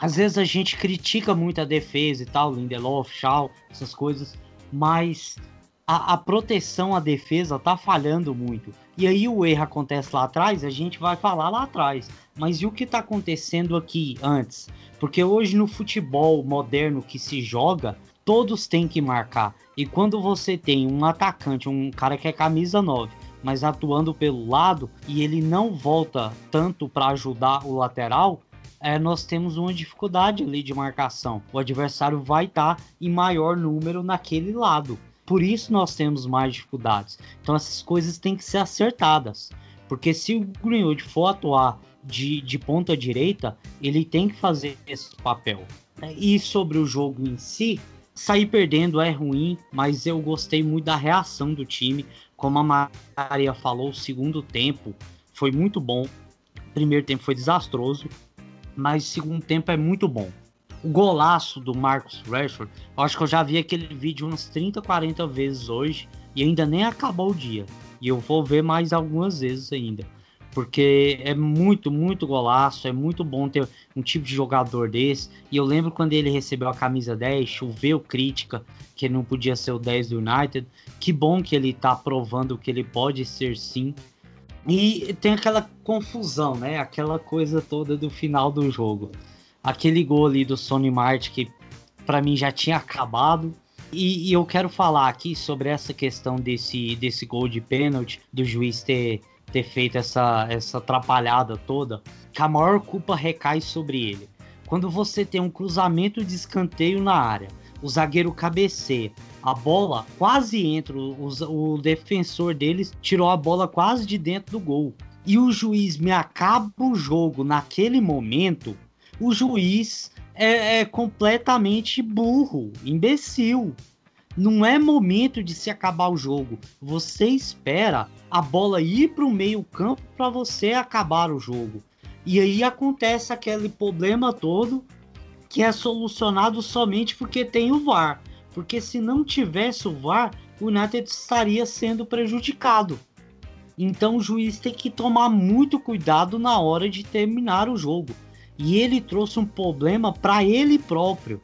às vezes a gente critica muito a defesa e tal, Lindelof, Shaw, essas coisas, mas a, a, proteção à defesa tá falhando muito. E aí o erro acontece lá atrás, a gente vai falar lá atrás. Mas e o que tá acontecendo aqui antes? Porque hoje no futebol moderno que se joga, todos têm que marcar. E quando você tem um atacante, um cara que é camisa 9, mas atuando pelo lado e ele não volta tanto para ajudar o lateral, é, nós temos uma dificuldade ali de marcação. O adversário vai estar tá em maior número naquele lado. Por isso nós temos mais dificuldades. Então essas coisas têm que ser acertadas. Porque se o Greenwood for atuar de, de ponta direita, ele tem que fazer esse papel. E sobre o jogo em si, sair perdendo é ruim, mas eu gostei muito da reação do time. Como a Maria falou, o segundo tempo foi muito bom. O primeiro tempo foi desastroso mas segundo tempo é muito bom. O golaço do Marcos Rashford, eu acho que eu já vi aquele vídeo umas 30, 40 vezes hoje e ainda nem acabou o dia. E eu vou ver mais algumas vezes ainda. Porque é muito, muito golaço, é muito bom ter um tipo de jogador desse. E eu lembro quando ele recebeu a camisa 10, choveu crítica que ele não podia ser o 10 do United. Que bom que ele tá provando que ele pode ser sim. E tem aquela confusão, né? Aquela coisa toda do final do jogo. Aquele gol ali do Sony Mart que para mim já tinha acabado. E, e, eu quero falar aqui sobre essa questão desse, desse gol de pênalti, do juiz ter, ter feito essa, essa atrapalhada toda, que a maior culpa recai sobre ele. Quando você tem um cruzamento de escanteio na área, o zagueiro cabeceia, a bola quase entra, o, o defensor deles tirou a bola quase de dentro do gol. E o juiz me acaba o jogo naquele momento. O juiz é, é completamente burro, imbecil. Não é momento de se acabar o jogo. Você espera a bola ir para o meio-campo para você acabar o jogo. E aí acontece aquele problema todo que é solucionado somente porque tem o VAR porque se não tivesse o VAR, o United estaria sendo prejudicado. Então o juiz tem que tomar muito cuidado na hora de terminar o jogo. E ele trouxe um problema para ele próprio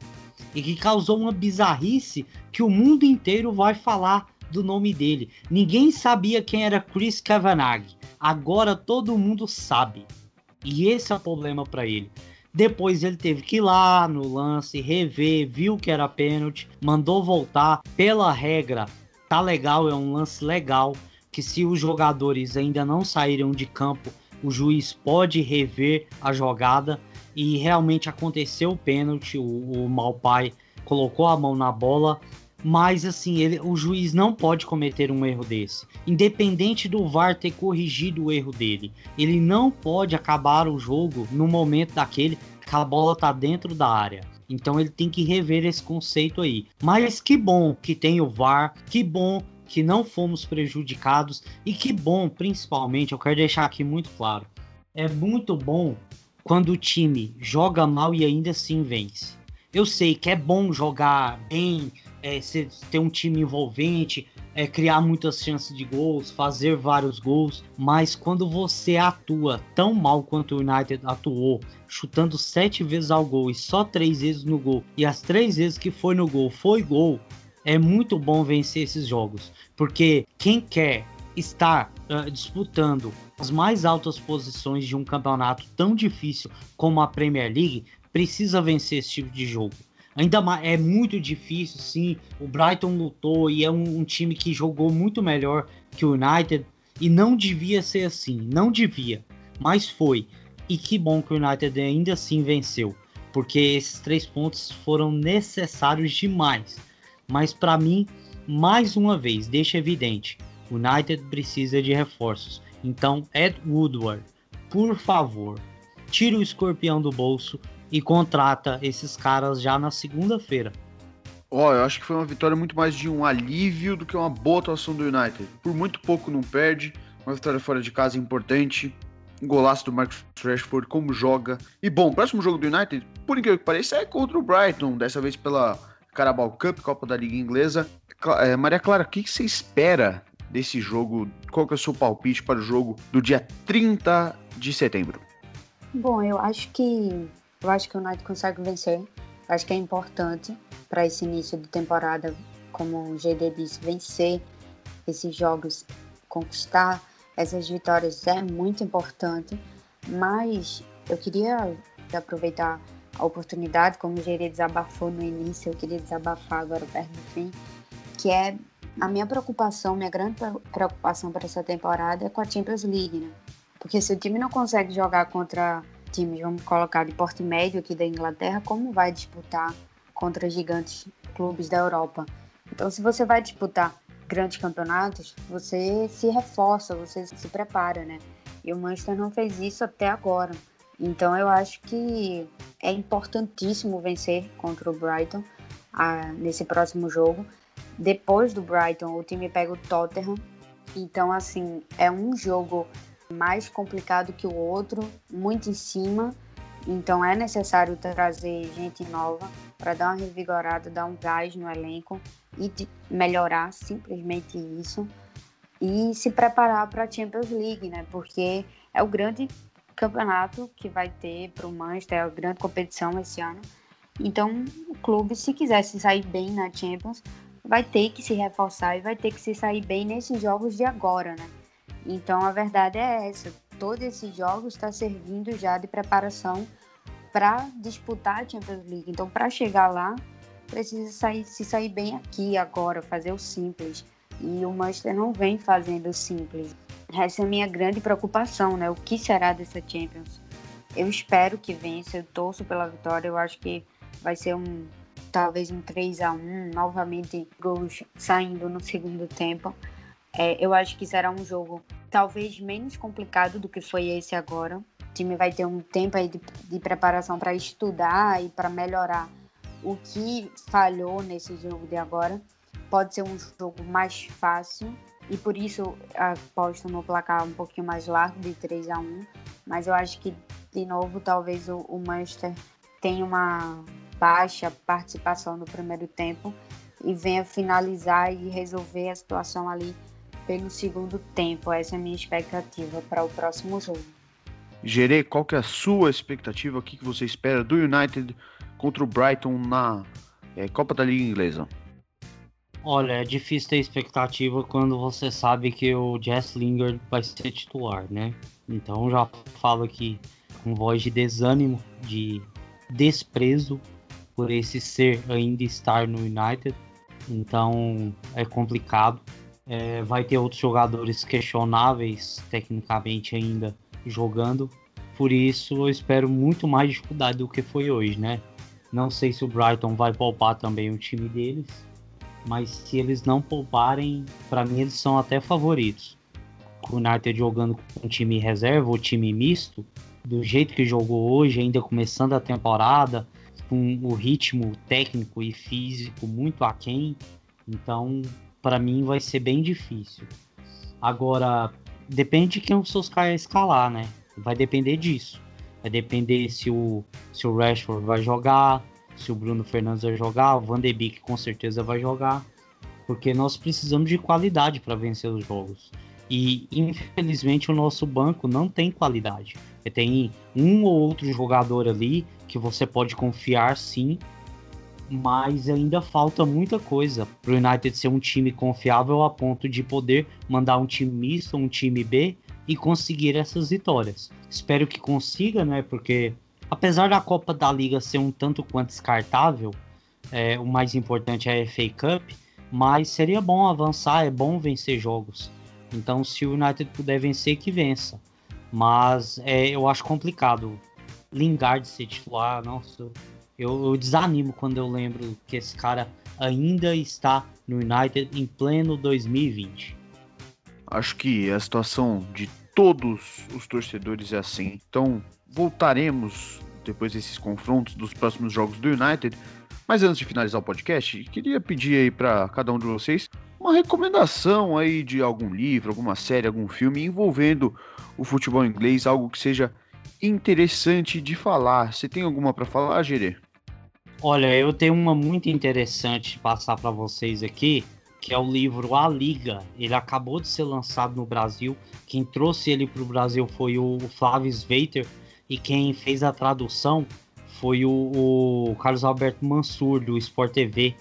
e que causou uma bizarrice que o mundo inteiro vai falar do nome dele. Ninguém sabia quem era Chris Kavanagh. Agora todo mundo sabe. E esse é o problema para ele. Depois ele teve que ir lá no lance, rever, viu que era pênalti, mandou voltar. Pela regra, tá legal, é um lance legal. Que se os jogadores ainda não saíram de campo, o juiz pode rever a jogada. E realmente aconteceu o pênalti. O, o Malpai colocou a mão na bola, mas assim, ele, o juiz não pode cometer um erro desse. Independente do VAR ter corrigido o erro dele, ele não pode acabar o jogo no momento daquele que a bola tá dentro da área. Então ele tem que rever esse conceito aí. Mas que bom que tem o VAR, que bom que não fomos prejudicados e que bom, principalmente, eu quero deixar aqui muito claro. É muito bom quando o time joga mal e ainda assim vence. Eu sei que é bom jogar bem, é, ter um time envolvente, é, criar muitas chances de gols, fazer vários gols, mas quando você atua tão mal quanto o United atuou, chutando sete vezes ao gol e só três vezes no gol, e as três vezes que foi no gol foi gol, é muito bom vencer esses jogos, porque quem quer estar uh, disputando as mais altas posições de um campeonato tão difícil como a Premier League precisa vencer esse tipo de jogo. Ainda mais, é muito difícil, sim. O Brighton lutou e é um, um, time que jogou muito melhor que o United. E não devia ser assim, não devia. Mas foi. E que bom que o United ainda assim venceu. Porque esses três pontos foram necessários demais. Mas para mim, mais uma vez, deixa evidente: o United precisa de reforços. Então, Ed Woodward, por favor, tire o escorpião do bolso e contrata esses caras já na segunda-feira. Ó, oh, eu acho que foi uma vitória muito mais de um alívio do que uma boa atuação do United. Por muito pouco não perde, uma vitória fora de casa importante. Um golaço do Marcus Rashford, como joga. E bom, o próximo jogo do United, por incrível que pareça, é contra o Brighton, dessa vez pela Carabao Cup, Copa da Liga Inglesa. É, Maria Clara, o que você espera desse jogo? Qual que é o seu palpite para o jogo do dia 30 de setembro? Bom, eu acho que eu acho que o United consegue vencer. Eu acho que é importante para esse início de temporada, como o GD disse, vencer esses jogos, conquistar essas vitórias é muito importante. Mas eu queria aproveitar a oportunidade, como o GD desabafou no início, eu queria desabafar agora perto do fim, que é a minha preocupação, minha grande preocupação para essa temporada é com a Champions League, né? Porque se o time não consegue jogar contra times, vamos colocar de porte médio aqui da Inglaterra, como vai disputar contra gigantes clubes da Europa? Então, se você vai disputar grandes campeonatos, você se reforça, você se prepara, né? E o Manchester não fez isso até agora. Então, eu acho que é importantíssimo vencer contra o Brighton ah, nesse próximo jogo depois do Brighton, o time pega o Tottenham. Então, assim, é um jogo mais complicado que o outro, muito em cima. Então, é necessário trazer gente nova para dar uma revigorada, dar um gás no elenco e melhorar simplesmente isso. E se preparar para a Champions League, né? Porque é o grande campeonato que vai ter para o Manchester, é a grande competição esse ano. Então, o clube, se quisesse sair bem na Champions, vai ter que se reforçar e vai ter que se sair bem nesses jogos de agora, né? Então a verdade é essa: todos esses jogos estão tá servindo já de preparação para disputar a Champions League. Então, para chegar lá, precisa sair, se sair bem aqui agora, fazer o simples. E o Manchester não vem fazendo o simples. Essa é a minha grande preocupação, né? O que será dessa Champions? Eu espero que vença, eu torço pela vitória. Eu acho que vai ser um talvez um 3 a 1 novamente gols saindo no segundo tempo. É, eu acho que será um jogo talvez menos complicado do que foi esse agora. O time vai ter um tempo aí de, de preparação para estudar e para melhorar o que falhou nesse jogo de agora. Pode ser um jogo mais fácil e por isso aposto no placar um pouquinho mais largo de 3 a 1 mas eu acho que de novo talvez o, o Manchester tenha uma baixa participação no primeiro tempo e venha finalizar e resolver a situação ali pelo segundo tempo. Essa é a minha expectativa para o próximo jogo. Gerê, qual que é a sua expectativa? O que, que você espera do United contra o Brighton na é, Copa da Liga Inglesa? Olha, é difícil ter expectativa quando você sabe que o Jess Lingard vai ser titular, né? Então já falo aqui com voz de desânimo, de desprezo por esse ser ainda estar no United. Então é complicado. É, vai ter outros jogadores questionáveis tecnicamente ainda jogando. Por isso eu espero muito mais dificuldade do que foi hoje, né? Não sei se o Brighton vai poupar também o time deles, mas se eles não pouparem, para mim eles são até favoritos. O United jogando com time reserva ou time misto, do jeito que jogou hoje, ainda começando a temporada, com o ritmo técnico e físico muito aquém. Então, para mim, vai ser bem difícil. Agora, depende de quem o Solskjaer escalar, né? Vai depender disso. Vai depender se o, se o Rashford vai jogar, se o Bruno Fernandes vai jogar, o Van de Beek com certeza vai jogar. Porque nós precisamos de qualidade para vencer os jogos. E infelizmente o nosso banco não tem qualidade. Tem um ou outro jogador ali que você pode confiar sim, mas ainda falta muita coisa para o United ser um time confiável a ponto de poder mandar um time misto, um time B e conseguir essas vitórias. Espero que consiga, né? Porque apesar da Copa da Liga ser um tanto quanto descartável, é, o mais importante é a FA Cup, mas seria bom avançar, é bom vencer jogos. Então, se o United puder vencer, que vença. Mas é, eu acho complicado. Lingard ser titular, nossa, eu, eu, desanimo quando eu lembro que esse cara ainda está no United em pleno 2020. Acho que a situação de todos os torcedores é assim. Então, voltaremos depois desses confrontos dos próximos jogos do United Mas antes de finalizar o podcast, queria pedir aí para cada um de vocês uma recomendação aí de algum livro, alguma série, algum filme envolvendo o futebol inglês, algo que seja interessante de falar. Você tem alguma para falar, Gerê? Olha, eu tenho uma muito interessante de passar para vocês aqui, que é o livro A Liga. Ele acabou de ser lançado no Brasil. Quem trouxe ele para o Brasil foi o Flávio Sveiter e quem fez a tradução foi o, o Carlos Alberto Mansur do Sport TV.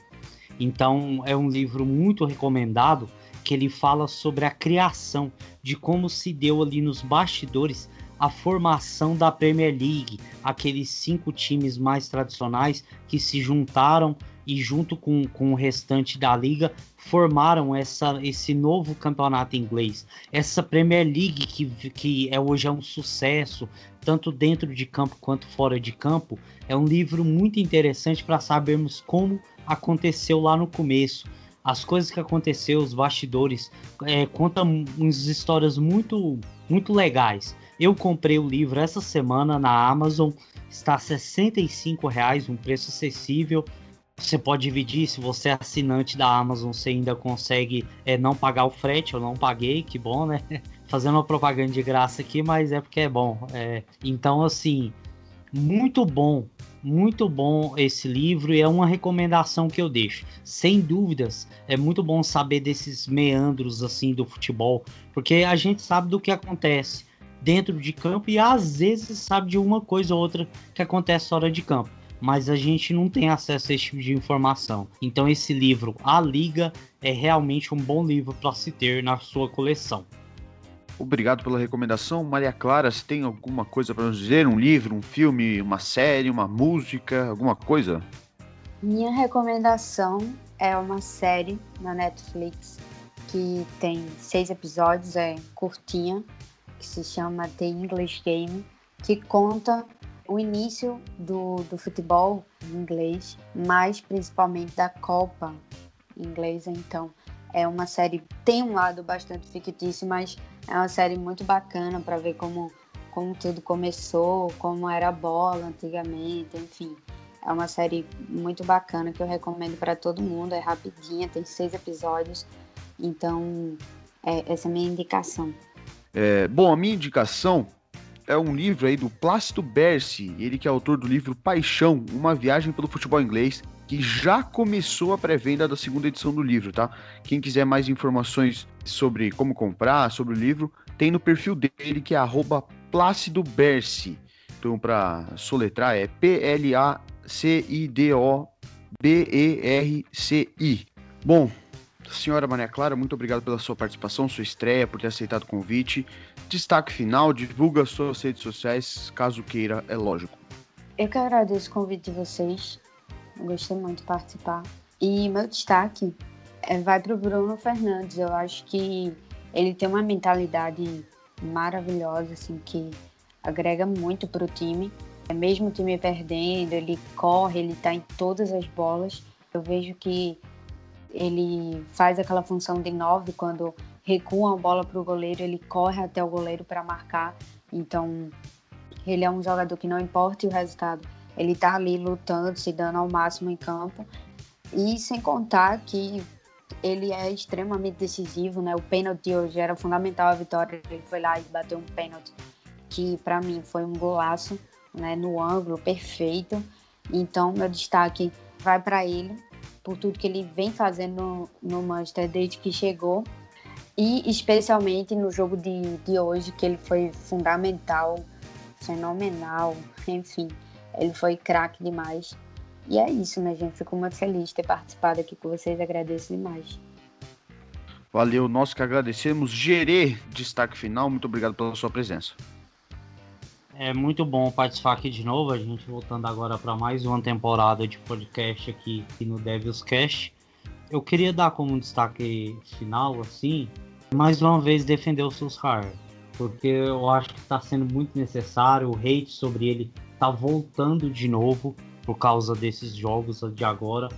Então é um livro muito recomendado que ele fala sobre a criação de como se deu ali nos bastidores a formação da Premier League, aqueles cinco times mais tradicionais que se juntaram e junto com, com o restante da liga formaram essa, esse novo campeonato inglês. Essa Premier League que, que é, hoje é um sucesso, tanto dentro de campo quanto fora de campo, é um livro muito interessante para sabermos como aconteceu lá no começo. As coisas que aconteceu, os bastidores, é, conta umas histórias muito, muito legais. Eu comprei o livro essa semana na Amazon, está R$ reais, um preço acessível. Você pode dividir, se você é assinante da Amazon, você ainda consegue é, não pagar o frete, eu não paguei, que bom, né? Fazendo uma propaganda de graça aqui, mas é porque é bom. É, então, assim, muito bom, muito bom esse livro e é uma recomendação que eu deixo. Sem dúvidas, é muito bom saber desses meandros assim do futebol, porque a gente sabe do que acontece dentro de campo e às vezes sabe de uma coisa ou outra que acontece fora de campo. Mas a gente não tem acesso a esse tipo de informação. Então, esse livro, A Liga, é realmente um bom livro para se ter na sua coleção. Obrigado pela recomendação. Maria Clara, se tem alguma coisa para nos dizer? Um livro, um filme, uma série, uma música, alguma coisa? Minha recomendação é uma série na Netflix que tem seis episódios, é curtinha, que se chama The English Game, que conta o início do, do futebol inglês, mas principalmente da Copa inglesa. Então, é uma série tem um lado bastante fictício, mas é uma série muito bacana para ver como como tudo começou, como era a bola antigamente, enfim. É uma série muito bacana que eu recomendo para todo mundo. É rapidinha, tem seis episódios. Então, é, essa é a minha indicação. É, bom, a minha indicação é um livro aí do Plácido Berci, ele que é autor do livro Paixão, uma viagem pelo futebol inglês, que já começou a pré-venda da segunda edição do livro, tá? Quem quiser mais informações sobre como comprar, sobre o livro, tem no perfil dele que é Plácido Berci. Então, para soletrar é P-L-A-C-I-D-O-B-E-R-C-I. Bom, Senhora Maria Clara, muito obrigado pela sua participação, sua estreia, por ter aceitado o convite. Destaque final, divulga suas redes sociais, caso queira, é lógico. Eu que agradeço o convite de vocês. Eu gostei muito de participar. E meu destaque é, vai para o Bruno Fernandes. Eu acho que ele tem uma mentalidade maravilhosa, assim, que agrega muito para o time. Mesmo o time perdendo, ele corre, ele está em todas as bolas. Eu vejo que ele faz aquela função de nove quando recua a bola para o goleiro, ele corre até o goleiro para marcar. Então, ele é um jogador que não importa o resultado, ele está ali lutando, se dando ao máximo em campo. E sem contar que ele é extremamente decisivo, né? O pênalti hoje era fundamental a vitória, ele foi lá e bateu um pênalti que para mim foi um golaço, né, no ângulo perfeito. Então, meu destaque vai para ele por tudo que ele vem fazendo no, Manchester desde que chegou. E especialmente no jogo de, de hoje, que ele foi fundamental, fenomenal, enfim, ele foi craque demais. E é isso, né, gente? Fico muito feliz de ter participado aqui com vocês, agradeço demais. Valeu, nós que agradecemos. Gerê, destaque final, muito obrigado pela sua presença. É muito bom participar aqui de novo. A gente voltando agora para mais uma temporada de podcast aqui, aqui no Devils Cast. Eu queria dar como destaque final, assim, mais uma vez defender o Solskjaer, porque eu acho que está sendo muito necessário. O hate sobre ele está voltando de novo por causa desses jogos de agora.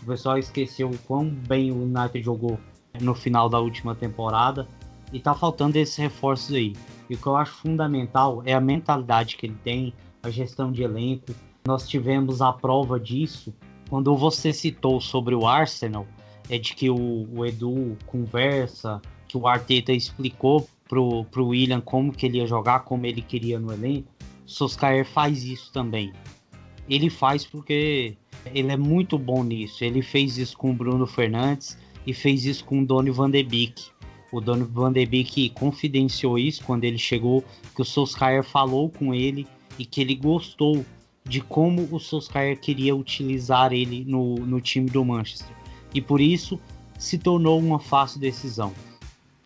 O pessoal esqueceu o quão bem o United jogou no final da última temporada e tá faltando esses reforços aí. E o que eu acho fundamental é a mentalidade que ele tem, a gestão de elenco. Nós tivemos a prova disso quando você citou sobre o Arsenal, é de que o, o Edu conversa, que o Arteta explicou pro, pro William como que ele ia jogar, como ele queria no elenco. Soscaer faz isso também. Ele faz porque ele é muito bom nisso. Ele fez isso com o Bruno Fernandes e fez isso com o Donny van de Beek. O Donny van de Beek confidenciou isso quando ele chegou, que o Solskjaer falou com ele e que ele gostou de como o Solskjaer queria utilizar ele no, no time do Manchester. E por isso se tornou uma fácil decisão.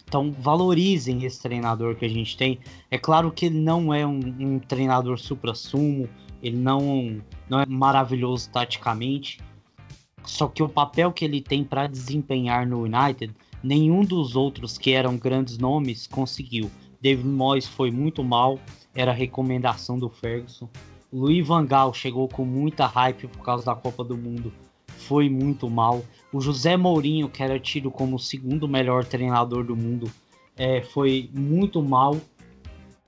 Então valorizem esse treinador que a gente tem. É claro que ele não é um, um treinador supra-sumo, ele não, não é maravilhoso taticamente. Só que o papel que ele tem para desempenhar no United, nenhum dos outros que eram grandes nomes conseguiu. David Moyes foi muito mal, era recomendação do Ferguson. Louis Van Gaal chegou com muita hype por causa da Copa do Mundo, foi muito mal. O José Mourinho, que era tido como o segundo melhor treinador do mundo, é, foi muito mal.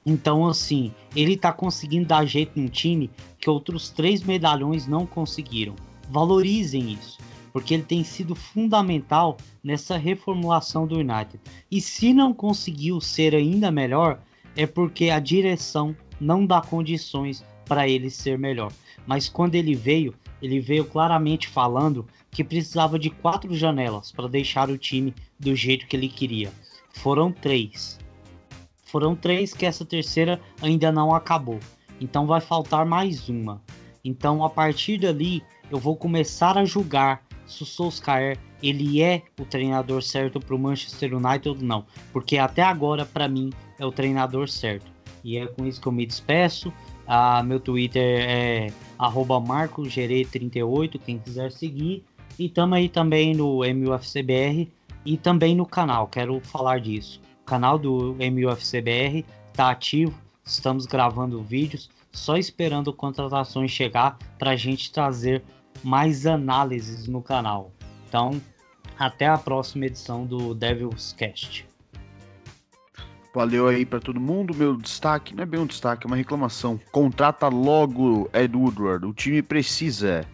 Então, assim, ele tá conseguindo dar jeito num time que outros três medalhões não conseguiram. Valorizem isso, porque ele tem sido fundamental nessa reformulação do United. E se não conseguiu ser ainda melhor, é porque a direção não dá condições para ele ser melhor. Mas quando ele veio, ele veio claramente falando que precisava de quatro janelas para deixar o time do jeito que ele queria. Foram três. Foram três que essa terceira ainda não acabou. Então vai faltar mais uma. Então a partir dali eu vou começar a julgar se o Solskjaer ele é o treinador certo para o Manchester United ou não, porque até agora para mim é o treinador certo. E é com isso que eu me despeço. Ah, meu Twitter é marcogere38, quem quiser seguir. E estamos aí também no MUFCBR e também no canal, quero falar disso. O canal do MUFCBR está ativo, estamos gravando vídeos, só esperando contratações chegar para a gente trazer mais análises no canal. Então, até a próxima edição do Devil's Cast. Valeu aí para todo mundo. Meu destaque não é bem um destaque, é uma reclamação. Contrata logo Ed Woodward. O time precisa.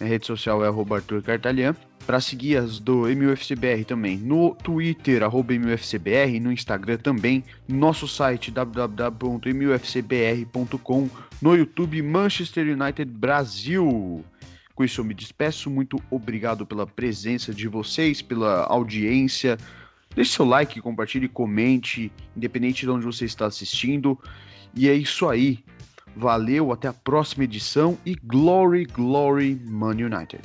Minha rede social é Arthur Cartalhan. Para seguir as do MUFCBR também no Twitter, arroba MUFCBR, no Instagram também, nosso site www.mufcbr.com, no YouTube Manchester United Brasil. Com isso eu me despeço, muito obrigado pela presença de vocês, pela audiência. Deixe seu like, compartilhe, comente, independente de onde você está assistindo. E é isso aí. Valeu, até a próxima edição e Glory, Glory, Man United.